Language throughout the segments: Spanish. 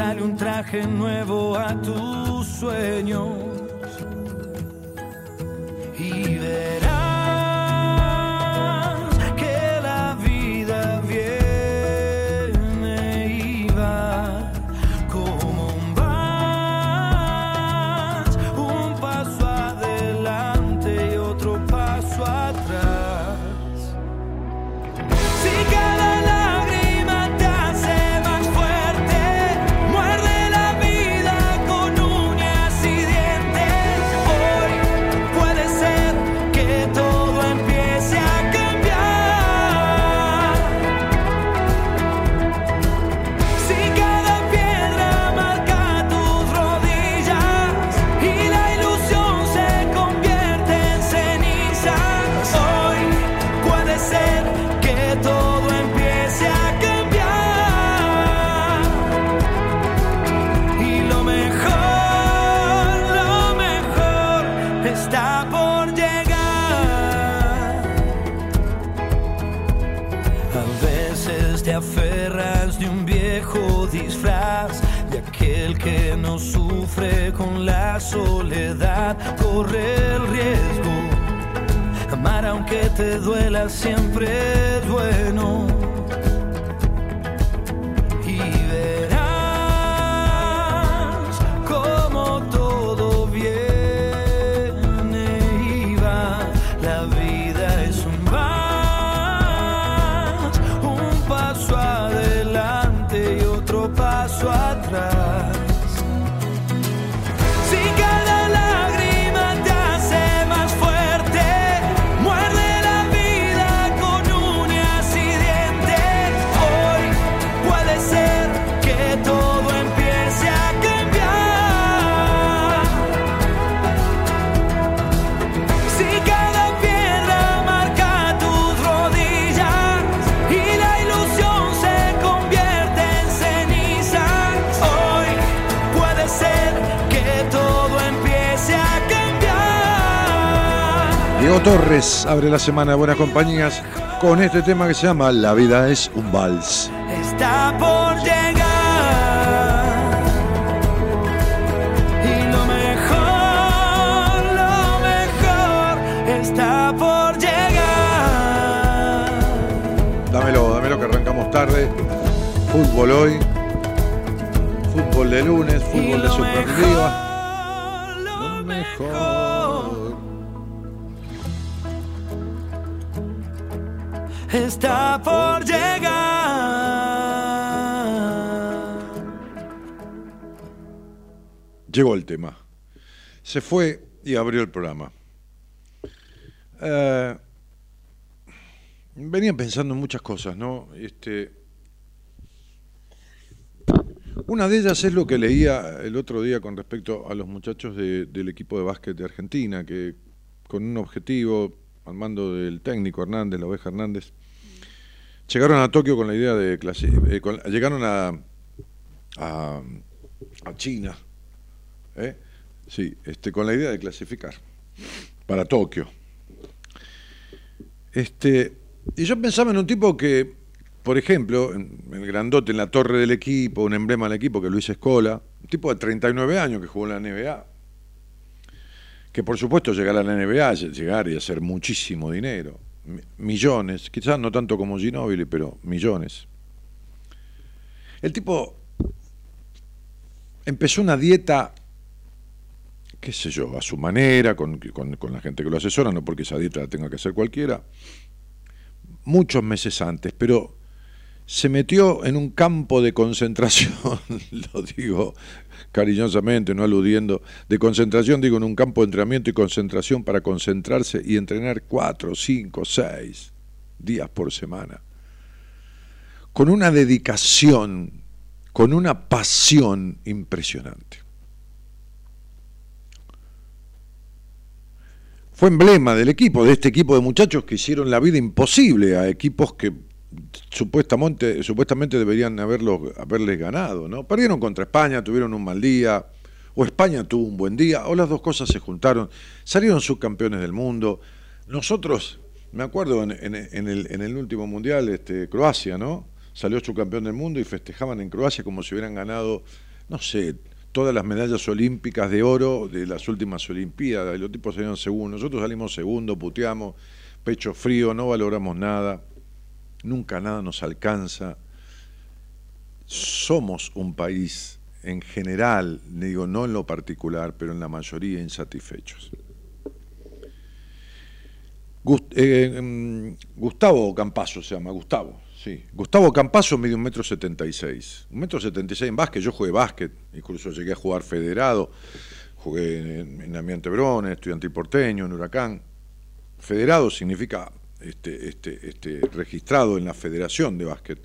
Dale un traje nuevo a tus sueños y verás. Corre el riesgo. Amar aunque te duela siempre es bueno. Torres abre la semana de Buenas Compañías con este tema que se llama La vida es un vals. Está por llegar. Y lo mejor, lo mejor está por llegar. Dámelo, dámelo que arrancamos tarde. Fútbol hoy. Fútbol de lunes, fútbol de Superliga. Está por llegar. Llegó el tema. Se fue y abrió el programa. Eh, venía pensando en muchas cosas, ¿no? Este, una de ellas es lo que leía el otro día con respecto a los muchachos del equipo de básquet de Argentina, que con un objetivo al mando del técnico Hernández, la oveja Hernández, llegaron a Tokio con la idea de clasificar, eh, llegaron a, a, China, ¿eh? sí, este, con la idea de clasificar para Tokio. Este, Y yo pensaba en un tipo que, por ejemplo, en el grandote en la torre del equipo, un emblema del equipo que Luis Escola, un tipo de 39 años que jugó en la NBA, que por supuesto llegar a la NBA, llegar y hacer muchísimo dinero, millones, quizás no tanto como Ginóbili, pero millones. El tipo empezó una dieta, qué sé yo, a su manera, con, con, la gente que lo asesora, no porque esa dieta la tenga que hacer cualquiera, muchos meses antes, pero se metió en un campo de concentración, lo digo cariñosamente, no aludiendo, de concentración, digo, en un campo de entrenamiento y concentración para concentrarse y entrenar cuatro, cinco, seis días por semana. Con una dedicación, con una pasión impresionante. Fue emblema del equipo, de este equipo de muchachos que hicieron la vida imposible a equipos que supuestamente, supuestamente deberían haberlos, haberles ganado, ¿no? Perdieron contra España, tuvieron un mal día, o España tuvo un buen día, o las dos cosas se juntaron, salieron subcampeones del mundo. Nosotros, me acuerdo en, el, último mundial, este, Croacia, ¿no? Salió subcampeón del mundo y festejaban en Croacia como si hubieran ganado, no sé, todas las medallas olímpicas de oro de las últimas Olimpiadas. Los tipos salieron segundos, nosotros salimos segundo, puteamos, pecho frío, no valoramos nada nunca nada nos alcanza. Somos un país en general, digo no en lo particular, pero en la mayoría insatisfechos. Eh, em, Gustavo Campaso se llama, Gustavo, sí. Gustavo Campaso mide un metro setenta y seis. Un metro setenta y seis en básquet, yo jugué básquet, incluso llegué a jugar federado, jugué en, en Ambiente Brone, estudiantil porteño, en Huracán. Federado significa este, este, este, registrado en la Federación de Básquet.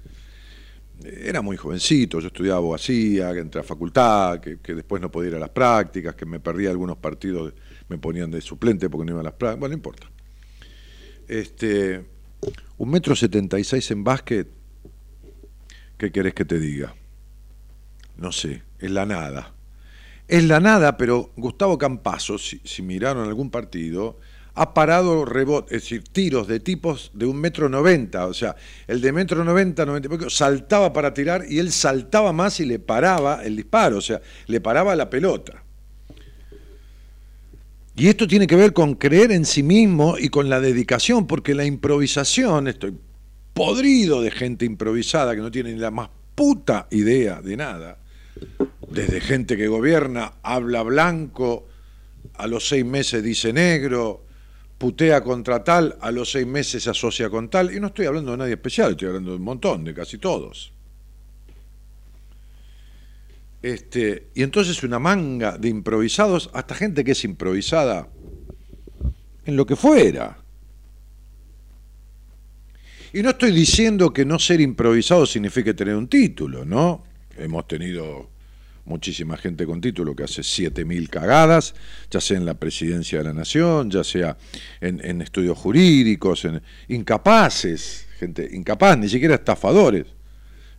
Era muy jovencito, yo estudiaba abogacía, entré a facultad, que, después no podía ir a las prácticas, que me perdía algunos partidos, me ponían de suplente porque no iba a las prácticas, bueno, no importa. Este, un metro setenta y seis en básquet, ¿qué querés que te diga? No sé, es la nada. Es la nada, pero Gustavo Campazo, si, si miraron algún partido, ha parado rebotes, es decir, tiros de tipos de un metro noventa, o sea, el de metro noventa, noventa saltaba para tirar y él saltaba más y le paraba el disparo, o sea, le paraba la pelota. Y esto tiene que ver con creer en sí mismo y con la dedicación, porque la improvisación, estoy podrido de gente improvisada que no tiene ni la más puta idea de nada, desde gente que gobierna, habla blanco, a los seis meses dice negro, putea contra tal, a los seis meses se asocia con tal, y no estoy hablando de nadie especial, estoy hablando de un montón, de casi todos. Este, y entonces una manga de improvisados, hasta gente que es improvisada en lo que fuera. Y no estoy diciendo que no ser improvisado signifique tener un título, ¿no? Hemos tenido muchísima gente con título que hace 7.000 cagadas, ya sea en la presidencia de la nación, ya sea en, estudios jurídicos, en incapaces, gente incapaz, ni siquiera estafadores,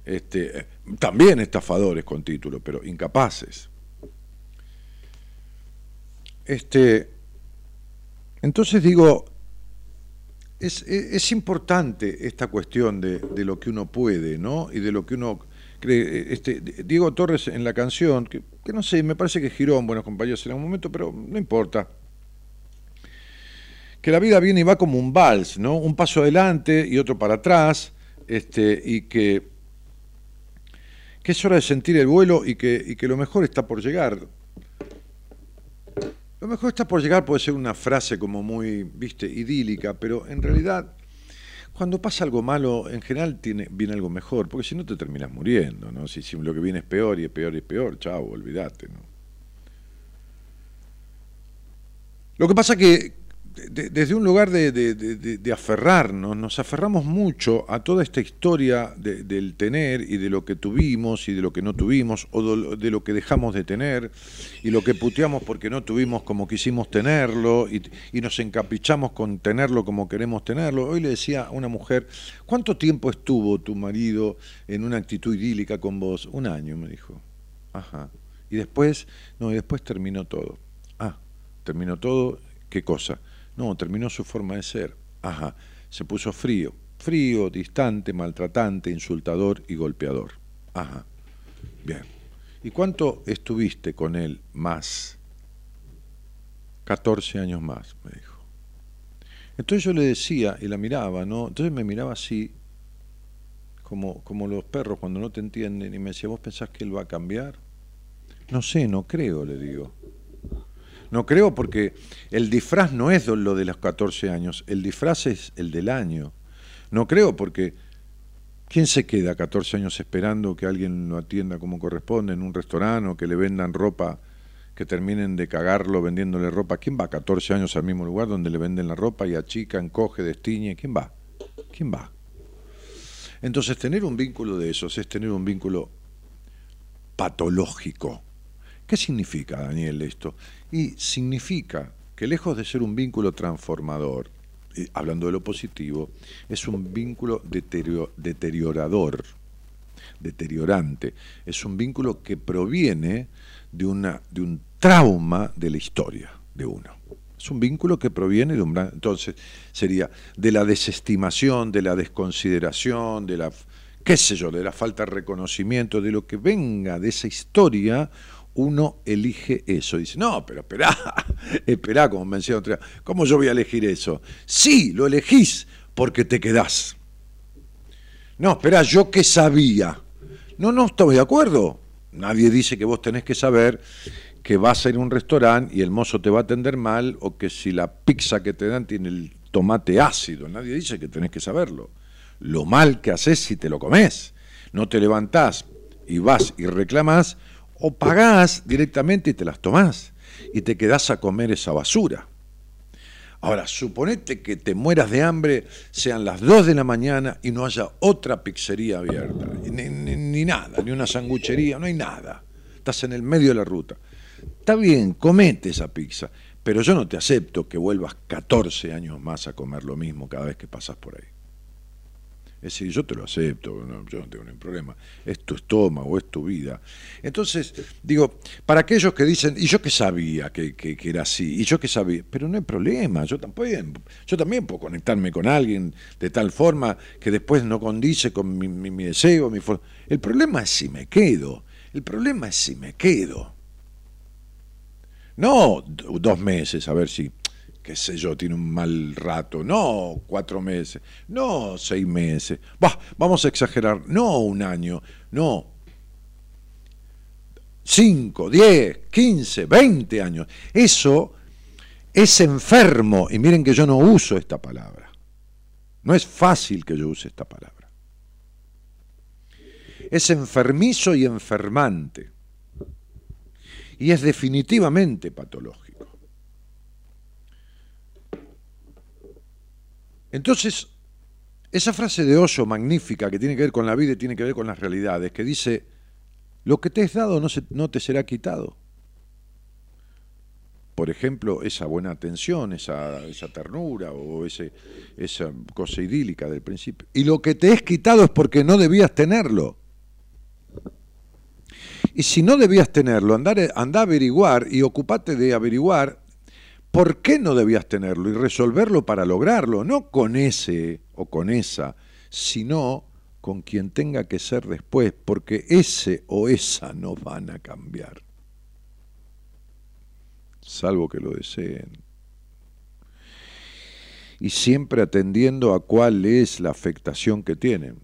este, también estafadores con título, pero incapaces. Este, entonces digo, es, importante esta cuestión de, de, lo que uno puede, ¿no? Y de lo que uno este, Diego Torres en la canción, que, no sé, me parece que giró en Buenos Compañeros en algún momento, pero no importa. Que la vida viene y va como un vals, ¿no? Un paso adelante y otro para atrás, este, y que, que es hora de sentir el vuelo y que, y que lo mejor está por llegar. Lo mejor está por llegar puede ser una frase como muy, viste, idílica, pero en realidad cuando pasa algo malo, en general viene algo mejor, porque si no te terminas muriendo, ¿no? Si, lo que viene es peor y es peor y es peor, chao, olvídate, ¿no? Lo que pasa que desde un lugar de, aferrarnos, nos aferramos mucho a toda esta historia del tener y de lo que tuvimos y de lo que no tuvimos, o de lo que dejamos de tener, y lo que puteamos porque no tuvimos como quisimos tenerlo, y, nos encaprichamos con tenerlo como queremos tenerlo. Hoy le decía a una mujer, ¿cuánto tiempo estuvo tu marido en una actitud idílica con vos? Un año, me dijo. Ajá. Y después, no, y después terminó todo. Ah, terminó todo, ¿qué cosa? No, terminó su forma de ser. Ajá, se puso frío. frío, distante, maltratante, insultador y golpeador. Ajá. Bien. ¿Y cuánto estuviste con él más? 14 años más, me dijo. Entonces yo le decía y la miraba, ¿no? Entonces me miraba así, como, como los perros cuando no te entienden, y me decía, ¿vos pensás que él va a cambiar? No sé, no creo, le digo. No creo porque el disfraz no es lo de los 14 años, el disfraz es el del año. No creo porque ¿quién se queda 14 años esperando que alguien lo atienda como corresponde en un restaurante o que le vendan ropa, que terminen de cagarlo vendiéndole ropa? ¿Quién va 14 años al mismo lugar donde le venden la ropa y achica, encoge, destiñe? ¿Quién va? ¿Quién va? Entonces tener un vínculo de esos es tener un vínculo patológico. ¿Qué significa, Daniel, esto? Y significa que lejos de ser un vínculo transformador, hablando de lo positivo, es un vínculo deteriorador, deteriorante. Es un vínculo que proviene de, una, de un trauma de la historia de uno. Es un vínculo que proviene de un... Entonces, sería de la desestimación, de la desconsideración, de la, qué sé yo, de la falta de reconocimiento, de lo que venga de esa historia uno elige eso. Dice, no, pero esperá, esperá, como me decía otra, ¿cómo yo voy a elegir eso? Sí, lo elegís porque te quedás. No, esperá, yo qué sabía. No, no estoy de acuerdo. Nadie dice que vos tenés que saber que vas a ir a un restaurante y el mozo te va a atender mal o que si la pizza que te dan tiene el tomate ácido. Nadie dice que tenés que saberlo. Lo mal que haces si te lo comes. No te levantás y vas y reclamás o pagás directamente y te las tomás y te quedás a comer esa basura. Ahora, suponete que te mueras de hambre, sean las 2 de la mañana y no haya otra pizzería abierta, ni, nada, ni una sanguchería, no hay nada. Estás en el medio de la ruta. Está bien, comete esa pizza, pero yo no te acepto que vuelvas 14 años más a comer lo mismo cada vez que pasas por ahí. Es decir, yo te lo acepto, yo no tengo ningún problema. Es tu estómago, es tu vida. Entonces, digo, para aquellos que dicen, y yo que sabía que, era así, y yo que sabía, pero no hay problema, yo también, yo también puedo conectarme con alguien de tal forma que después no condice con mi, mi, mi deseo, mi El problema es si me quedo, el problema es si me quedo. No dos meses, a ver si qué sé yo, tiene un mal rato, no cuatro meses, no seis meses, bah, vamos a exagerar, no un año, no cinco, diez, quince, veinte años. Eso es enfermo, y miren que yo no uso esta palabra. No es fácil que yo use esta palabra. Es enfermizo y enfermante. Y es definitivamente patológico. Entonces, esa frase de Oso magnífica que tiene que ver con la vida y tiene que ver con las realidades, que dice, lo que te es dado no, te será quitado. Por ejemplo, esa buena atención, esa, ternura o esa cosa idílica del principio. Y lo que te es quitado es porque no debías tenerlo. Y si no debías tenerlo, andar, anda a averiguar y ocupate de averiguar por qué no debías tenerlo y resolverlo para lograrlo, no con ese o con esa, sino con quien tenga que ser después, porque ese o esa no van a cambiar, salvo que lo deseen. Y siempre atendiendo a cuál es la afectación que tienen,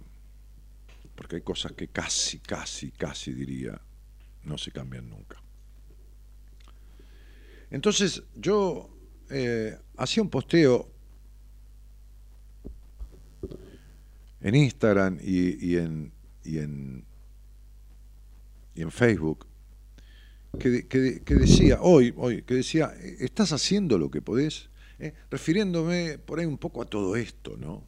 porque hay cosas que casi, casi, casi diría, no se cambian nunca. Entonces yo eh, hacía un posteo en Instagram y, en, y, en, y en Facebook que, decía, hoy, hoy, que decía, estás haciendo lo que podés, eh, refiriéndome por ahí un poco a todo esto, ¿no?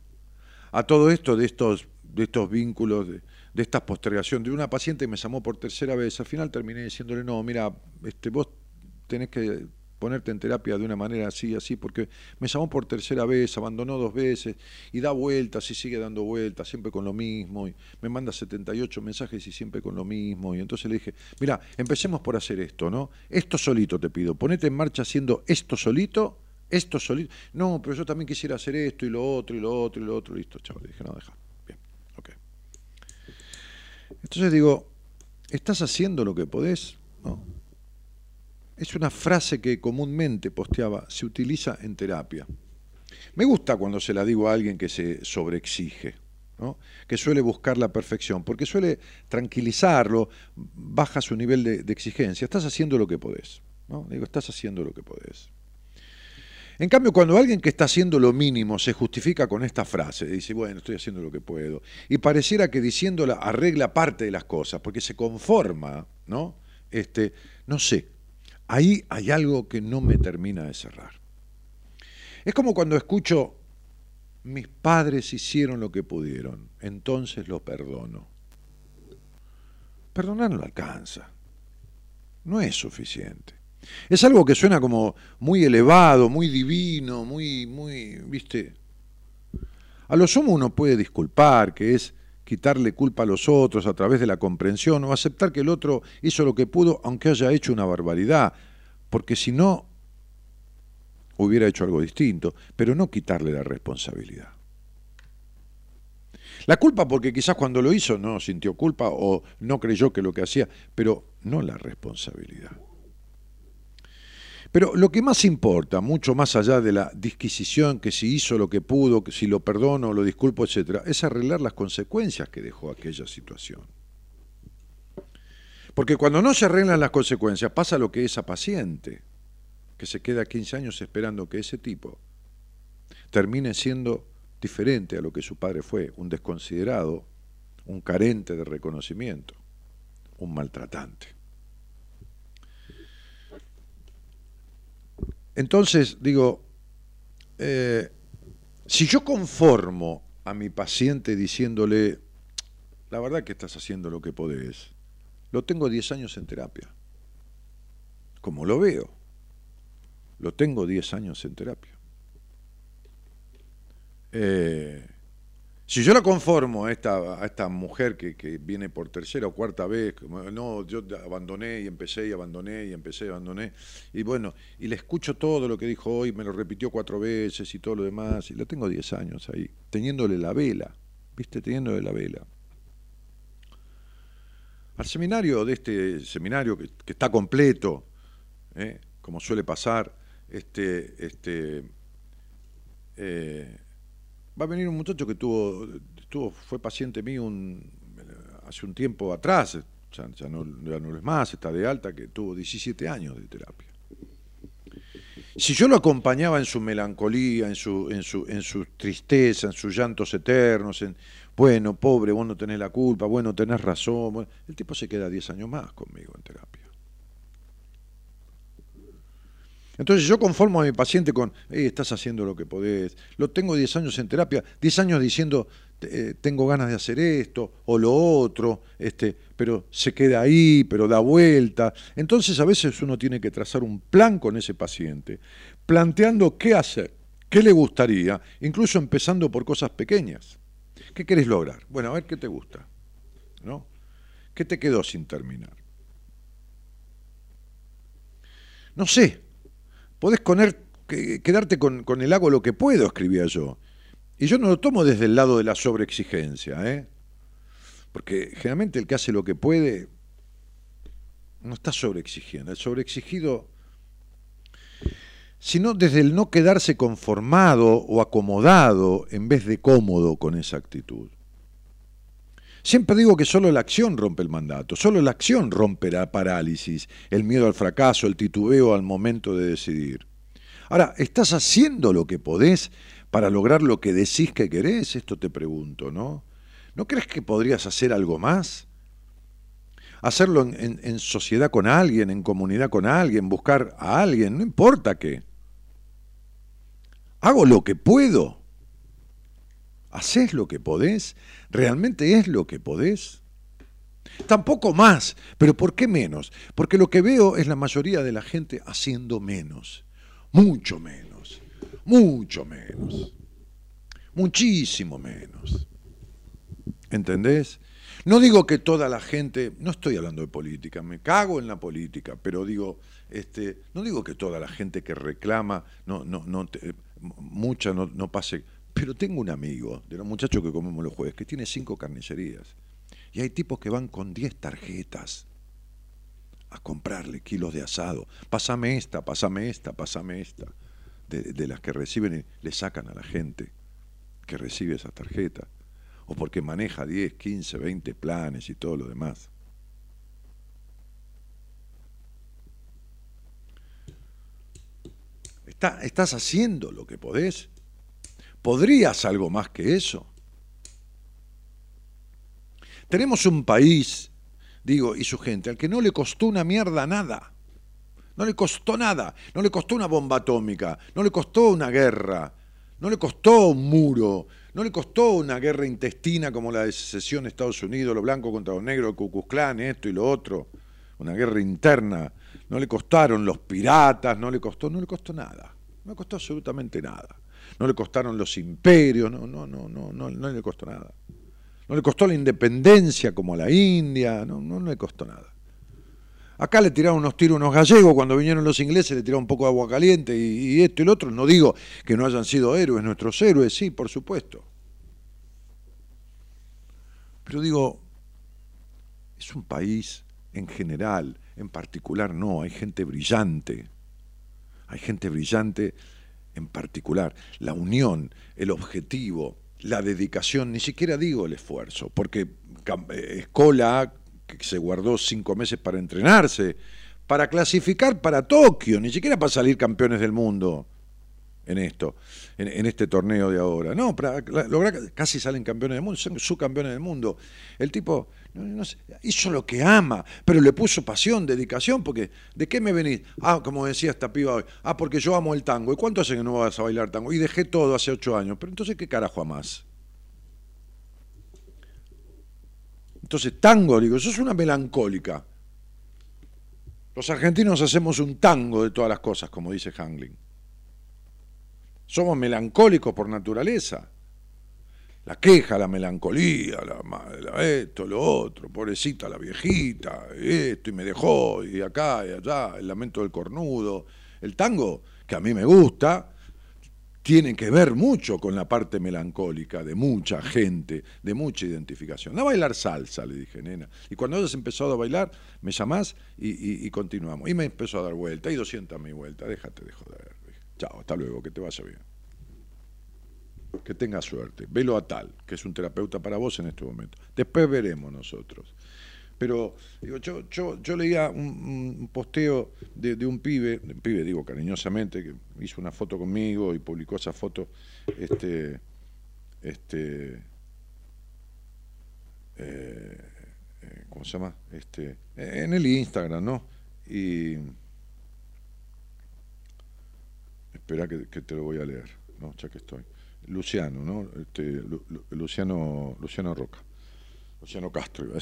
A todo esto de estos, de estos vínculos, de, de esta postergación, de una paciente que me llamó por tercera vez, al final terminé diciéndole, no, mira, este, vos tenés que ponerte en terapia de una manera así, así, porque me llamó por tercera vez, abandonó dos veces y da vueltas y sigue dando vueltas, siempre con lo mismo, y me manda 78 mensajes y siempre con lo mismo. Y entonces le dije, mira, empecemos por hacer esto, ¿no? Esto solito te pido, ponete en marcha haciendo esto solito, Esto solito. No, pero yo también quisiera hacer esto y lo otro y lo otro y lo otro. Listo, chaval. Dije, no, deja. Bien, ok. Entonces digo, ¿estás haciendo lo que podés? No. Es una frase que comúnmente posteaba, se utiliza en terapia. Me gusta cuando se la digo a alguien que se sobreexige, que suele buscar la perfección, porque suele tranquilizarlo, baja su nivel de, de exigencia. Estás haciendo lo que podés. ¿no? Digo, estás haciendo lo que podés. En cambio, cuando alguien que está haciendo lo mínimo se justifica con esta frase, dice, bueno, estoy haciendo lo que puedo, y pareciera que diciéndola arregla parte de las cosas, porque se conforma, ¿no? Este, no sé, ahí hay algo que no me termina de cerrar. Es como cuando escucho, mis padres hicieron lo que pudieron, entonces lo perdono. Perdonar no alcanza, no es suficiente. Es algo que suena como muy elevado, muy divino, muy, muy, viste. A lo sumo uno puede disculpar, que es quitarle culpa a los otros a través de la comprensión o aceptar que el otro hizo lo que pudo aunque haya hecho una barbaridad, porque si no hubiera hecho algo distinto, pero no quitarle la responsabilidad. La culpa porque quizás cuando lo hizo no sintió culpa o no creyó que lo que hacía, pero no la responsabilidad. Pero lo que más importa, mucho más allá de la disquisición, que si hizo lo que pudo, que si lo perdono, lo disculpo, etc., es arreglar las consecuencias que dejó aquella situación. Porque cuando no se arreglan las consecuencias, pasa lo que esa paciente, que se queda 15 años esperando que ese tipo termine siendo diferente a lo que su padre fue, un desconsiderado, un carente de reconocimiento, un maltratante. Entonces, digo, eh, si yo conformo a mi paciente diciéndole, la verdad que estás haciendo lo que podés, lo tengo 10 años en terapia, como lo veo, lo tengo 10 años en terapia. Eh, si yo la conformo a esta, a esta mujer que, que, viene por tercera o cuarta vez, no, yo abandoné y empecé y abandoné y empecé y abandoné, y bueno, y le escucho todo lo que dijo hoy, me lo repitió cuatro veces y todo lo demás, y la tengo diez años ahí, teniéndole la vela, ¿viste? Teniéndole la vela. Al seminario de este seminario que, que está completo, ¿eh? como suele pasar, este, este, eh, va a venir un muchacho que tuvo, tuvo fue paciente mío hace un tiempo atrás, ya, no, ya, es más, está de alta, que tuvo 17 años de terapia. Si yo lo acompañaba en su melancolía, en su, en su, en su tristeza, en sus llantos eternos, en, bueno, pobre, vos no tenés la culpa, bueno, tenés razón, el tipo se queda 10 años más conmigo en terapia. Entonces yo conformo a mi paciente con, hey, estás haciendo lo que podés, lo tengo 10 años en terapia, 10 años diciendo, eh, tengo ganas de hacer esto o lo otro, este, pero se queda ahí, pero da vuelta. Entonces a veces uno tiene que trazar un plan con ese paciente, planteando qué hacer, qué le gustaría, incluso empezando por cosas pequeñas. ¿Qué querés lograr? Bueno, a ver qué te gusta. ¿No? ¿Qué te quedó sin terminar? No sé, podés poner, quedarte con, con, el hago lo que puedo, escribía yo. Y yo no lo tomo desde el lado de la sobreexigencia, ¿eh? porque generalmente el que hace lo que puede no está sobreexigiendo. El sobreexigido, sino desde el no quedarse conformado o acomodado en vez de cómodo con esa actitud. Siempre digo que solo la acción rompe el mandato, solo la acción rompe la parálisis, el miedo al fracaso, el titubeo al momento de decidir. Ahora, ¿estás haciendo lo que podés para lograr lo que decís que querés? Esto te pregunto, ¿no? ¿No crees que podrías hacer algo más? Hacerlo en, en, sociedad con alguien, en comunidad con alguien, buscar a alguien, no importa qué. Hago lo que puedo. ¿Haces lo que podés? ¿Realmente es lo que podés? Tampoco más, pero ¿por qué menos? Porque lo que veo es la mayoría de la gente haciendo menos, mucho menos, mucho menos, muchísimo menos. ¿Entendés? No digo que toda la gente, no estoy hablando de política, me cago en la política, pero digo, este, no digo que toda la gente que reclama, no, no, no, mucha no, no pase, pero tengo un amigo de los muchachos que comemos los jueves que tiene cinco carnicerías y hay tipos que van con diez tarjetas a comprarle kilos de asado. Pásame esta, pásame esta, pásame esta. De, las que reciben y le sacan a la gente que recibe esas tarjetas o porque maneja 10, 15, 20 planes y todo lo demás. estás haciendo lo que podés. ¿Podrías algo más que eso? Tenemos un país, digo, y su gente, al que no le costó una mierda nada. No le costó nada. No le costó una bomba atómica. No le costó una guerra. No le costó un muro. No le costó una guerra intestina como la de secesión de Estados Unidos, los blancos contra los negros, el Ku esto y lo otro, una guerra interna. No le costaron los piratas, no le costó, no le costó nada. No le costó absolutamente nada. No le costaron los imperios, no, no, no, no, no, no le costó nada. No le costó la independencia como a la India, no, no, le costó nada. Acá le tiraron unos tiros unos gallegos, cuando vinieron los ingleses le tiraron un poco de agua caliente y, y, esto y lo otro. No digo que no hayan sido héroes, nuestros héroes, sí, por supuesto. Pero digo, es un país en general, en particular no, hay gente brillante, hay gente brillante en particular. La unión, el objetivo, la dedicación, ni siquiera digo el esfuerzo, porque eh, Escola, que se guardó cinco meses para entrenarse, para clasificar para Tokio, ni siquiera para salir campeones del mundo en esto, en, este torneo de ahora. No, para lograr, casi salen campeones del mundo, son subcampeones del mundo. El tipo hizo lo que ama, pero le puso pasión, dedicación, porque ¿de qué me venís? Ah, como decía esta piba hoy, ah, porque yo amo el tango. ¿Y cuánto hace que no vas a bailar tango? Y dejé todo hace ocho años. Pero entonces, ¿qué carajo más? Entonces, tango, digo, eso es una melancólica. Los argentinos hacemos un tango de todas las cosas, como dice Hangling. Somos melancólicos por naturaleza. La queja, la melancolía, la, esto, lo otro, pobrecita la viejita, esto y me dejó, y acá y allá, el lamento del cornudo. El tango, que a mí me gusta, tiene que ver mucho con la parte melancólica de mucha gente, de mucha identificación. A bailar salsa, le dije, nena. Y cuando hayas empezado a bailar, me llamás y, continuamos. Y me empezó a dar vuelta, y 200 mi vuelta, déjate de joder. Chao, hasta luego, que te vaya bien. Que tengas suerte. Velo a tal, que es un terapeuta para vos en este momento. Después veremos nosotros. Pero digo, yo, yo, yo leía un, posteo de, un pibe, un pibe digo cariñosamente, que hizo una foto conmigo y publicó esa foto, este, este, eh, eh, ¿cómo se llama? Este, en el Instagram, ¿no? Y espera que, te lo voy a leer, ¿no? ya que estoy. Luciano, ¿no? Este, Luciano, Luciano Roca, Luciano Castro, iba a.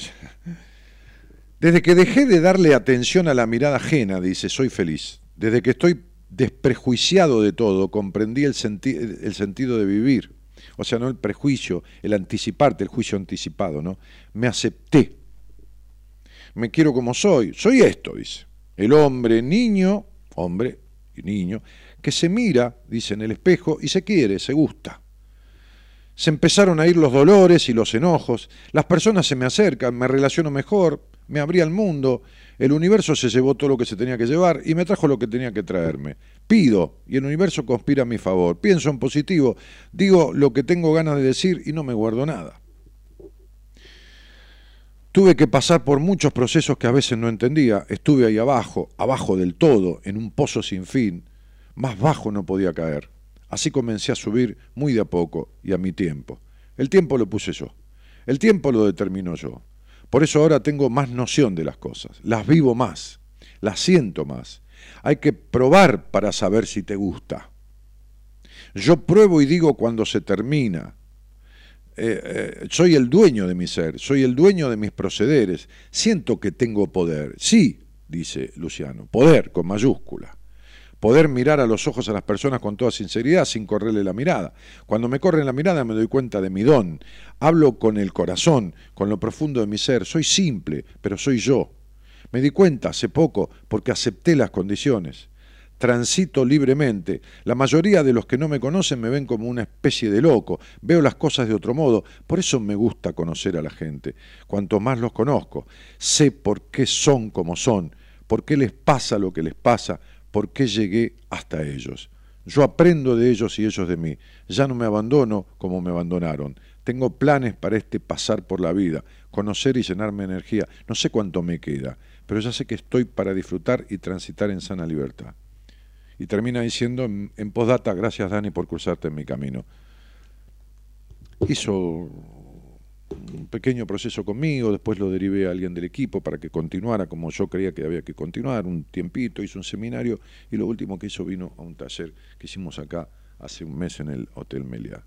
Desde que dejé de darle atención a la mirada ajena, dice, soy feliz. Desde que estoy desprejuiciado de todo, comprendí el, el sentido de vivir. O sea, no el prejuicio, el anticiparte, el juicio anticipado, ¿no? Me acepté. Me quiero como soy. Soy esto, dice. El hombre, niño, hombre y niño, que se mira, dice, en el espejo y se quiere, se gusta. Se empezaron a ir los dolores y los enojos, las personas se me acercan, me relaciono mejor, me abría el mundo, el universo se llevó todo lo que se tenía que llevar y me trajo lo que tenía que traerme. Pido y el universo conspira a mi favor. Pienso en positivo, digo lo que tengo ganas de decir y no me guardo nada. Tuve que pasar por muchos procesos que a veces no entendía. Estuve ahí abajo, abajo del todo, en un pozo sin fin. Más bajo no podía caer. Así comencé a subir muy de a poco y a mi tiempo. El tiempo lo puse yo. El tiempo lo determino yo. Por eso ahora tengo más noción de las cosas. Las vivo más. Las siento más. Hay que probar para saber si te gusta. Yo pruebo y digo cuando se termina. Eh, eh, soy el dueño de mi ser, soy el dueño de mis procederes. Siento que tengo poder. Sí, dice Luciano, poder con mayúscula poder mirar a los ojos a las personas con toda sinceridad sin correrle la mirada. Cuando me corren la mirada me doy cuenta de mi don, hablo con el corazón, con lo profundo de mi ser, soy simple, pero soy yo. Me di cuenta hace poco porque acepté las condiciones transito libremente. La mayoría de los que no me conocen me ven como una especie de loco, veo las cosas de otro modo, por eso me gusta conocer a la gente. Cuanto más los conozco, sé por qué son como son, por qué les pasa lo que les pasa, por qué llegué hasta ellos. Yo aprendo de ellos y ellos de mí. Ya no me abandono como me abandonaron. Tengo planes para este pasar por la vida, conocer y llenarme de energía. No sé cuánto me queda, pero ya sé que estoy para disfrutar y transitar en sana libertad y termina diciendo en, postdata, gracias Dani por cruzarte en mi camino. Hizo un pequeño proceso conmigo, después lo derivé a alguien del equipo para que continuara como yo creía que había que continuar, un tiempito, hizo un seminario y lo último que hizo vino a un taller que hicimos acá hace un mes en el Hotel Meliá.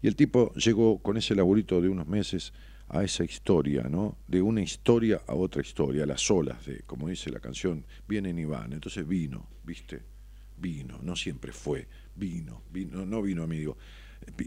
Y el tipo llegó con ese laburito de unos meses a esa historia, ¿no? De una historia a otra historia, las olas de, como dice la canción, vienen y van. Entonces vino, ¿viste? Vino, no siempre fue, vino, vino, no vino amigo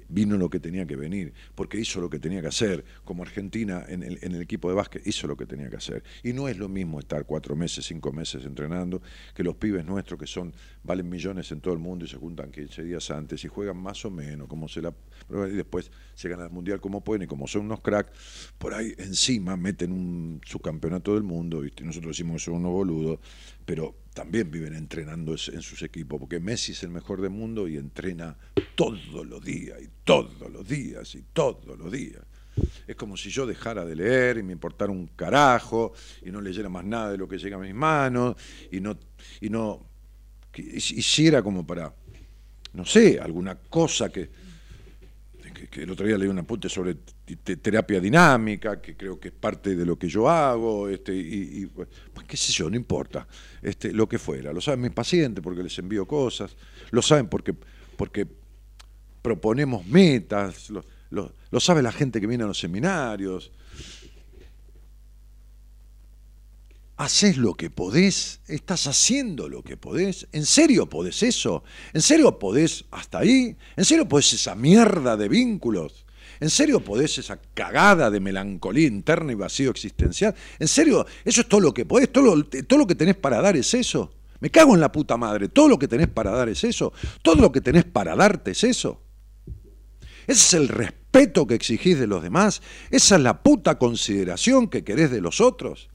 vino lo que tenía que venir, porque hizo lo que tenía que hacer, como Argentina en el, en el, equipo de básquet hizo lo que tenía que hacer. Y no es lo mismo estar cuatro meses, cinco meses entrenando, que los pibes nuestros que son, valen millones en todo el mundo y se juntan 15 días antes y juegan más o menos, como se la y después se gana el mundial como pueden y como son unos cracks, por ahí encima meten un subcampeonato del mundo, ¿viste? nosotros decimos que son unos boludos, pero también viven entrenando en sus equipos, porque Messi es el mejor del mundo y entrena todos los días, y todos los días, y todos los días. Es como si yo dejara de leer y me importara un carajo, y no leyera más nada de lo que llega a mis manos, y no, y no hiciera como para, no sé, alguna cosa que, que, el otro día leí un apunte sobre terapia dinámica, que creo que es parte de lo que yo hago, este, y, pues, qué sé yo, no importa, este, lo que fuera. Lo saben mis pacientes porque les envío cosas, lo saben porque, porque proponemos metas, lo, lo sabe la gente que viene a los seminarios, haces lo que podés, estás haciendo lo que podés, ¿en serio podés eso? ¿En serio podés hasta ahí? ¿En serio podés esa mierda de vínculos? ¿En serio podés esa cagada de melancolía interna y vacío existencial? ¿En serio? ¿Eso es todo lo que podés? ¿Todo lo, que tenés para dar es eso? Me cago en la puta madre. ¿Todo lo que tenés para dar es eso? ¿Todo lo que tenés para darte es eso? Ese es el respeto que exigís de los demás. Esa es la puta consideración que querés de los otros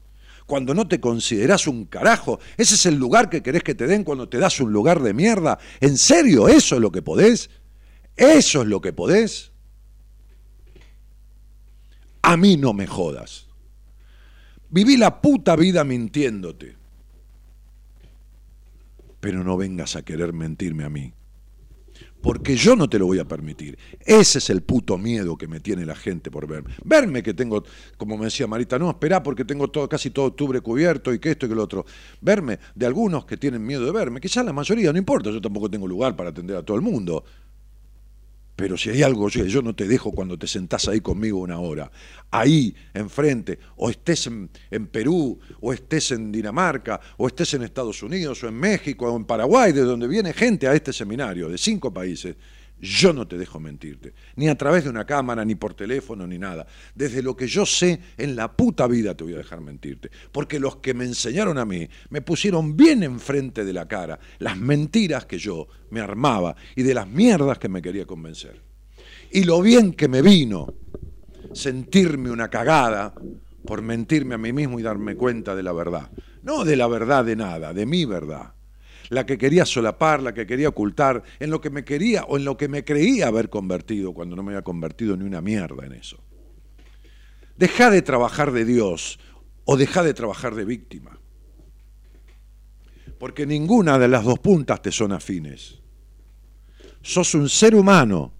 cuando no te considerás un carajo. Ese es el lugar que querés que te den cuando te das un lugar de mierda. ¿En serio eso es lo que podés? ¿Eso es lo que podés? A mí no me jodas. Viví la puta vida mintiéndote. Pero no vengas a querer mentirme a mí porque yo no te lo voy a permitir. Ese es el puto miedo que me tiene la gente por verme. Verme que tengo, como me decía Marita, no, espera porque tengo todo, casi todo octubre cubierto y que esto y que lo otro. Verme de algunos que tienen miedo de verme, ya la mayoría no importa, yo tampoco tengo lugar para atender a todo el mundo. Pero si hay algo que yo no te dejo cuando te sentás ahí conmigo una hora, ahí, enfrente, o estés en, en, Perú, o estés en Dinamarca, o estés en Estados Unidos, o en México, o en Paraguay, de donde viene gente a este seminario, de cinco países, yo no te dejo mentirte, ni a través de una cámara, ni por teléfono, ni nada. Desde lo que yo sé, en la puta vida te voy a dejar mentirte. Porque los que me enseñaron a mí me pusieron bien enfrente de la cara las mentiras que yo me armaba y de las mierdas que me quería convencer. Y lo bien que me vino sentirme una cagada por mentirme a mí mismo y darme cuenta de la verdad. No de la verdad de nada, de mi verdad la que quería solapar, la que quería ocultar, en lo que me quería o en lo que me creía haber convertido cuando no me había convertido ni una mierda en eso. Deja de trabajar de Dios o deja de trabajar de víctima. Porque ninguna de las dos puntas te son afines. Sos un ser humano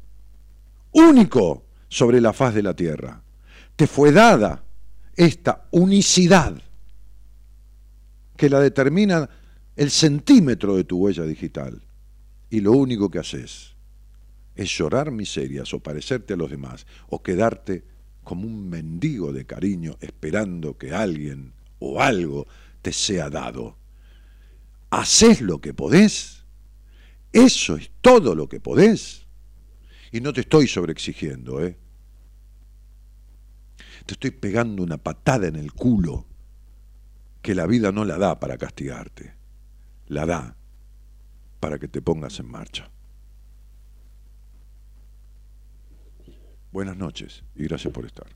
único sobre la faz de la tierra. Te fue dada esta unicidad que la determina el centímetro de tu huella digital y lo único que haces es llorar miserias o parecerte a los demás o quedarte como un mendigo de cariño esperando que alguien o algo te sea dado. haces lo que podés. Eso es todo lo que podés. Y no te estoy sobreexigiendo, ¿eh? Te estoy pegando una patada en el culo que la vida no la da para castigarte, la da para que te pongas en marcha. Buenas noches y gracias por estar.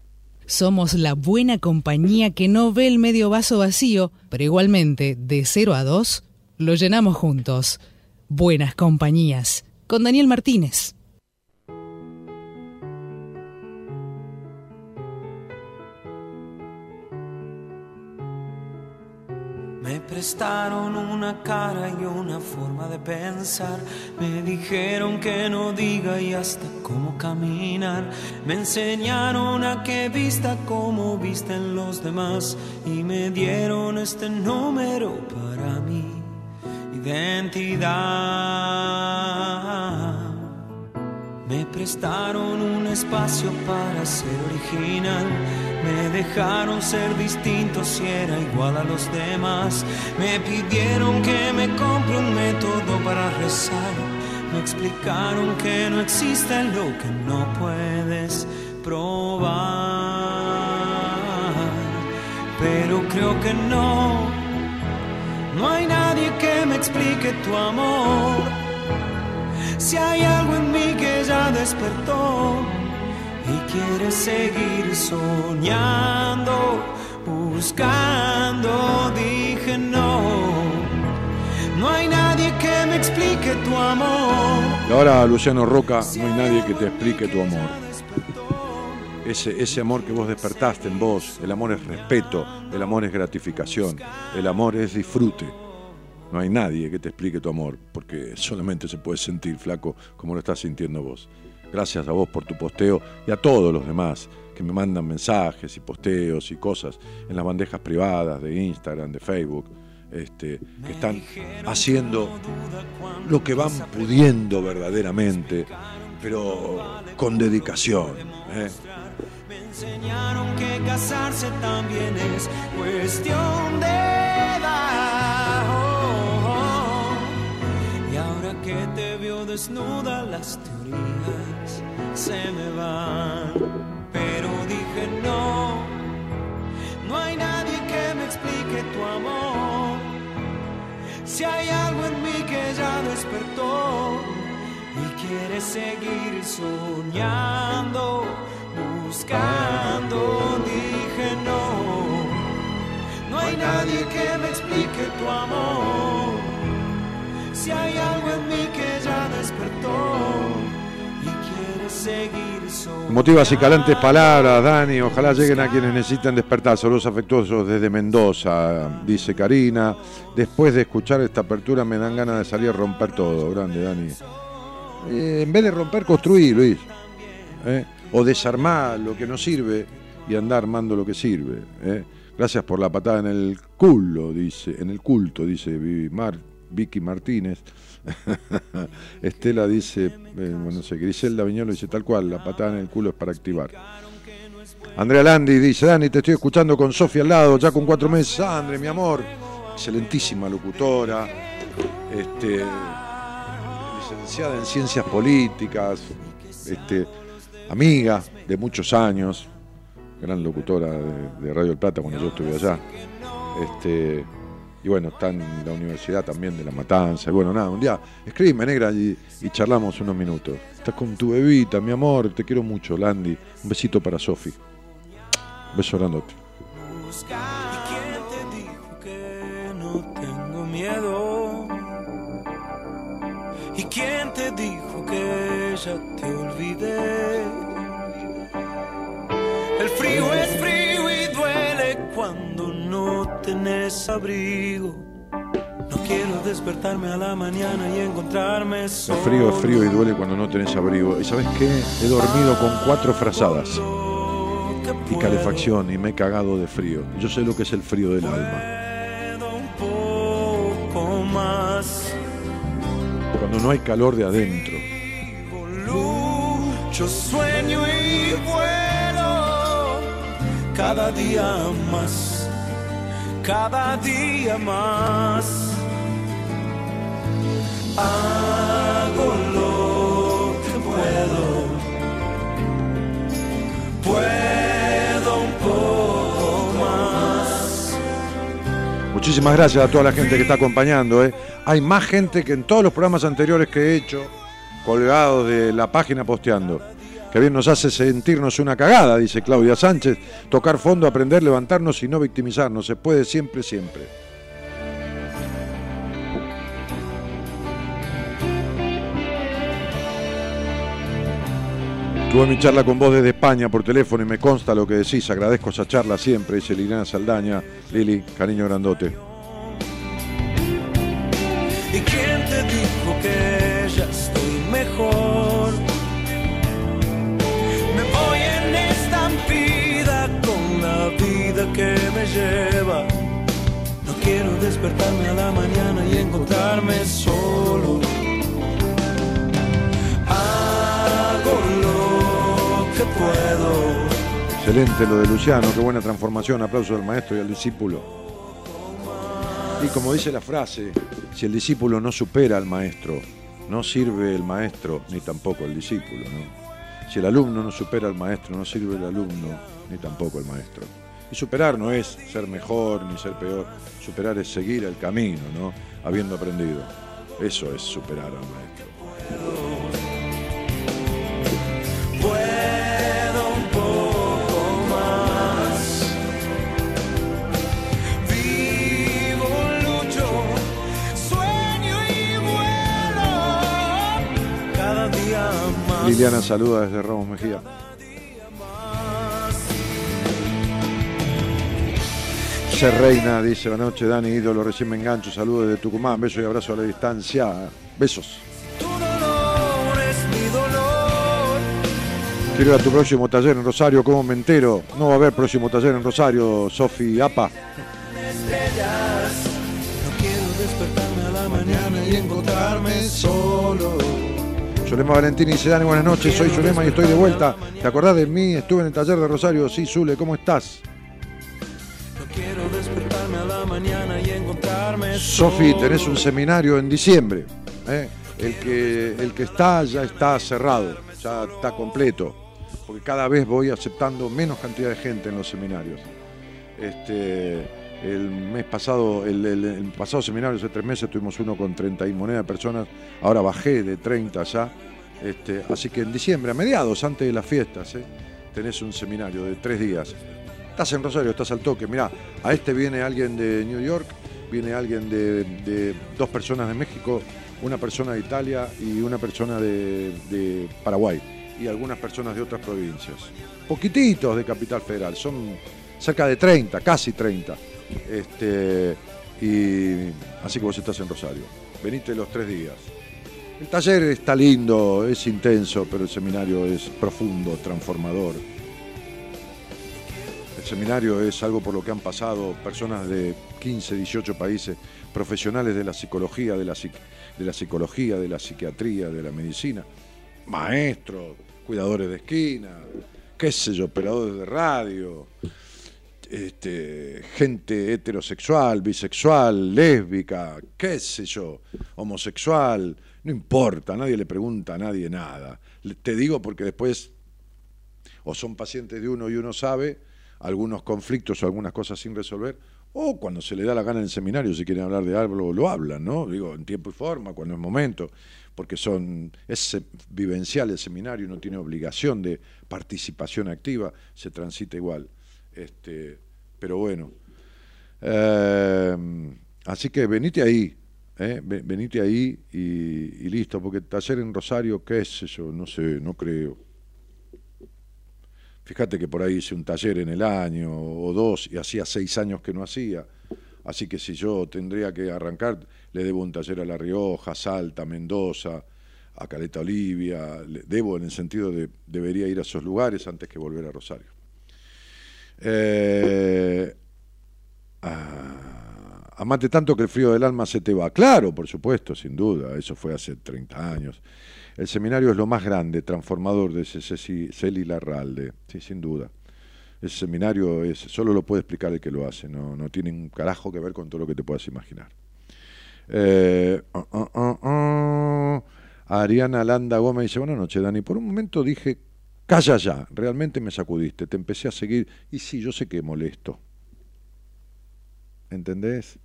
Somos la buena compañía que no ve el medio vaso vacío, pero igualmente, de 0 a 2, lo llenamos juntos. Buenas compañías, con Daniel Martínez. Prestaron una cara y una forma de pensar. Me dijeron que no diga y hasta cómo caminar. Me enseñaron a que vista como visten los demás. Y me dieron este número para mi identidad. Me prestaron un espacio para ser original. Me dejaron ser distinto si era igual a los demás. Me pidieron que me compre un método para rezar. Me explicaron que no existe lo que no puedes probar. Pero creo que no. No hay nadie que me explique tu amor. Si hay algo en mí que ya despertó y quiere seguir soñando, buscando, dije no. No hay nadie que me explique tu amor. Y ahora, Luciano Roca, no hay nadie que te explique tu amor. Ese, ese amor que vos despertaste en vos, el amor es respeto, el amor es gratificación, el amor es disfrute. No hay nadie que te explique tu amor, porque solamente se puede sentir, flaco, como lo estás sintiendo vos. Gracias a vos por tu posteo y a todos los demás que me mandan mensajes y posteos y cosas en las bandejas privadas de Instagram, de Facebook, este, que están haciendo lo que van pudiendo verdaderamente, pero con dedicación. ¿eh? Me enseñaron que casarse también es cuestión de edad. Desnuda, las teorías se me van. Pero dije no, no hay nadie que me explique tu amor. Si hay algo en mí que ya despertó y quiere seguir soñando, buscando, dije no. No hay nadie que me explique tu amor. Si hay algo en mí que despertó y calantes palabras, Dani. Ojalá lleguen a quienes necesitan despertar. Saludos afectuosos desde Mendoza, dice Karina. Después de escuchar esta apertura me dan ganas de salir a romper todo. Grande, Dani. Eh, en vez de romper, construir, Luis. ¿Eh? O desarmar lo que no sirve y andar armando lo que sirve. ¿eh? Gracias por la patada en el culo, dice, en el culto, dice Vicky Martínez. Estela dice, eh, bueno, no sé, Griselda Viñolo dice tal cual, la patada en el culo es para activar. Andrea Landi dice, Dani, te estoy escuchando con Sofía al lado, ya con cuatro meses. Andre, mi amor, excelentísima locutora, este, licenciada en ciencias políticas, este, amiga de muchos años, gran locutora de, de Radio El Plata cuando yo estuve allá. Este, y bueno, está en la universidad también de La Matanza. Y bueno, nada, un día escríbeme, negra, y, charlamos unos minutos. Estás con tu bebita, mi amor, te quiero mucho, Landy. Un besito para Sofi. Un beso grandote. ¿Y quién te dijo que no tengo miedo? ¿Y quién te dijo que ya te olvidé? El frío es frío cuando no tenés abrigo. No quiero despertarme a la mañana y encontrarme Es solo. frío, es frío y duele cuando no tenés abrigo. ¿Y sabes qué? He dormido con cuatro frazadas y calefacción y me he cagado de frío. Yo sé lo que es el frío del alma. Puedo un poco más. Cuando no hay calor de adentro. Lucho, sueño y vuelo cada día más, cada día más. hago lo que puedo. Puedo un poco más. Muchísimas gracias a toda la gente que está acompañando. ¿eh? Hay más gente que en todos los programas anteriores que he hecho, colgados de la página posteando. Que bien nos hace sentirnos una cagada, dice Claudia Sánchez. Tocar fondo, aprender, levantarnos y no victimizarnos. Se puede siempre, siempre. Tuve mi charla con vos desde España por teléfono y me consta lo que decís. Agradezco esa charla siempre, dice Liliana Saldaña. Lili, cariño grandote. ¿Y quién te dijo que vida que me lleva. No quiero despertarme a la mañana y encontrarme solo. Hago lo que puedo. Excelente lo de Luciano, qué buena transformación. Aplauso al maestro y al discípulo. Y como dice la frase, si el discípulo no supera al maestro, no sirve el maestro ni tampoco el discípulo. ¿no? Si el alumno no supera al maestro, no sirve el alumno ni tampoco el maestro. Y superar no es ser mejor ni ser peor, superar es seguir el camino, ¿no? habiendo aprendido. Eso es superar al maestro. Puedo un poco más. Vivo, lucho, sueño y vuelo. Cada día más. Liliana saluda desde Ramos Mejía. Se reina, dice, buenas noches Dani, ídolo, recién me engancho, saludos desde Tucumán, beso y abrazo a la distancia, besos. Tu dolor es mi dolor. Quiero ir a tu próximo taller en Rosario, ¿cómo me entero? No va a haber próximo taller en Rosario, Sofi Apa. Estrellas. No quiero despertarme a la mañana y encontrarme solo. Zulema Valentín dice, Dani, buenas noches, soy Zulema y estoy de vuelta. ¿Te acordás de mí? Estuve en el taller de Rosario, sí, Zule, ¿cómo estás? Sofi, tenés un seminario en diciembre. ¿eh? El, que, el que está ya está cerrado, ya está completo. Porque cada vez voy aceptando menos cantidad de gente en los seminarios. Este, el mes pasado, el pasado seminario, hace tres meses, tuvimos uno con 30 y moneda de personas. Ahora bajé de 30 ya. Este, así que en diciembre, a mediados, antes de las fiestas, ¿eh? tenés un seminario de tres días. Estás en Rosario, estás al toque. Mirá, a este viene alguien de New York, viene alguien de, dos personas de México, una persona de Italia y una persona de, de Paraguay. Y algunas personas de otras provincias. Poquititos de Capital Federal, son cerca de 30, casi 30. Este, y así que vos estás en Rosario. Venite los tres días. El taller está lindo, es intenso, pero el seminario es profundo, transformador. El seminario es algo por lo que han pasado personas de 15, 18 países, profesionales de la psicología, de la, psicología, de la psiquiatría, de la medicina, maestros, cuidadores de esquina, qué sé yo, operadores de radio, este, gente heterosexual, bisexual, lésbica, qué sé yo, homosexual, no importa, nadie le pregunta a nadie nada. Te digo porque después o son pacientes de uno y uno sabe algunos conflictos o algunas cosas sin resolver, o cuando se le da la gana en el seminario, si quieren hablar de algo, lo hablan, ¿no? Digo, en tiempo y forma, cuando es momento, porque son, es vivencial el seminario, no tiene obligación de participación activa, se transita igual. Este, pero bueno. Eh, así que venite ahí, ¿eh? Ve- venite ahí y, y listo, porque taller en Rosario, qué sé yo, no sé, no creo. Fíjate que por ahí hice un taller en el año o dos y hacía seis años que no hacía. Así que si yo tendría que arrancar, le debo un taller a La Rioja, Salta, Mendoza, a Caleta Olivia. Debo en el sentido de debería ir a esos lugares antes que volver a Rosario. Eh, ah, amate tanto que el frío del alma se te va. Claro, por supuesto, sin duda. Eso fue hace 30 años. El seminario es lo más grande, transformador de Celi Larralde, sí, sin duda. Ese seminario es, solo lo puede explicar el que lo hace, no, no tiene un carajo que ver con todo lo que te puedas imaginar. Eh, ah, ah, ah, Ariana Landa Gómez dice, buenas noches, Dani. Por un momento dije, calla ya, realmente me sacudiste, te empecé a seguir. Y sí, yo sé que molesto. ¿Entendés?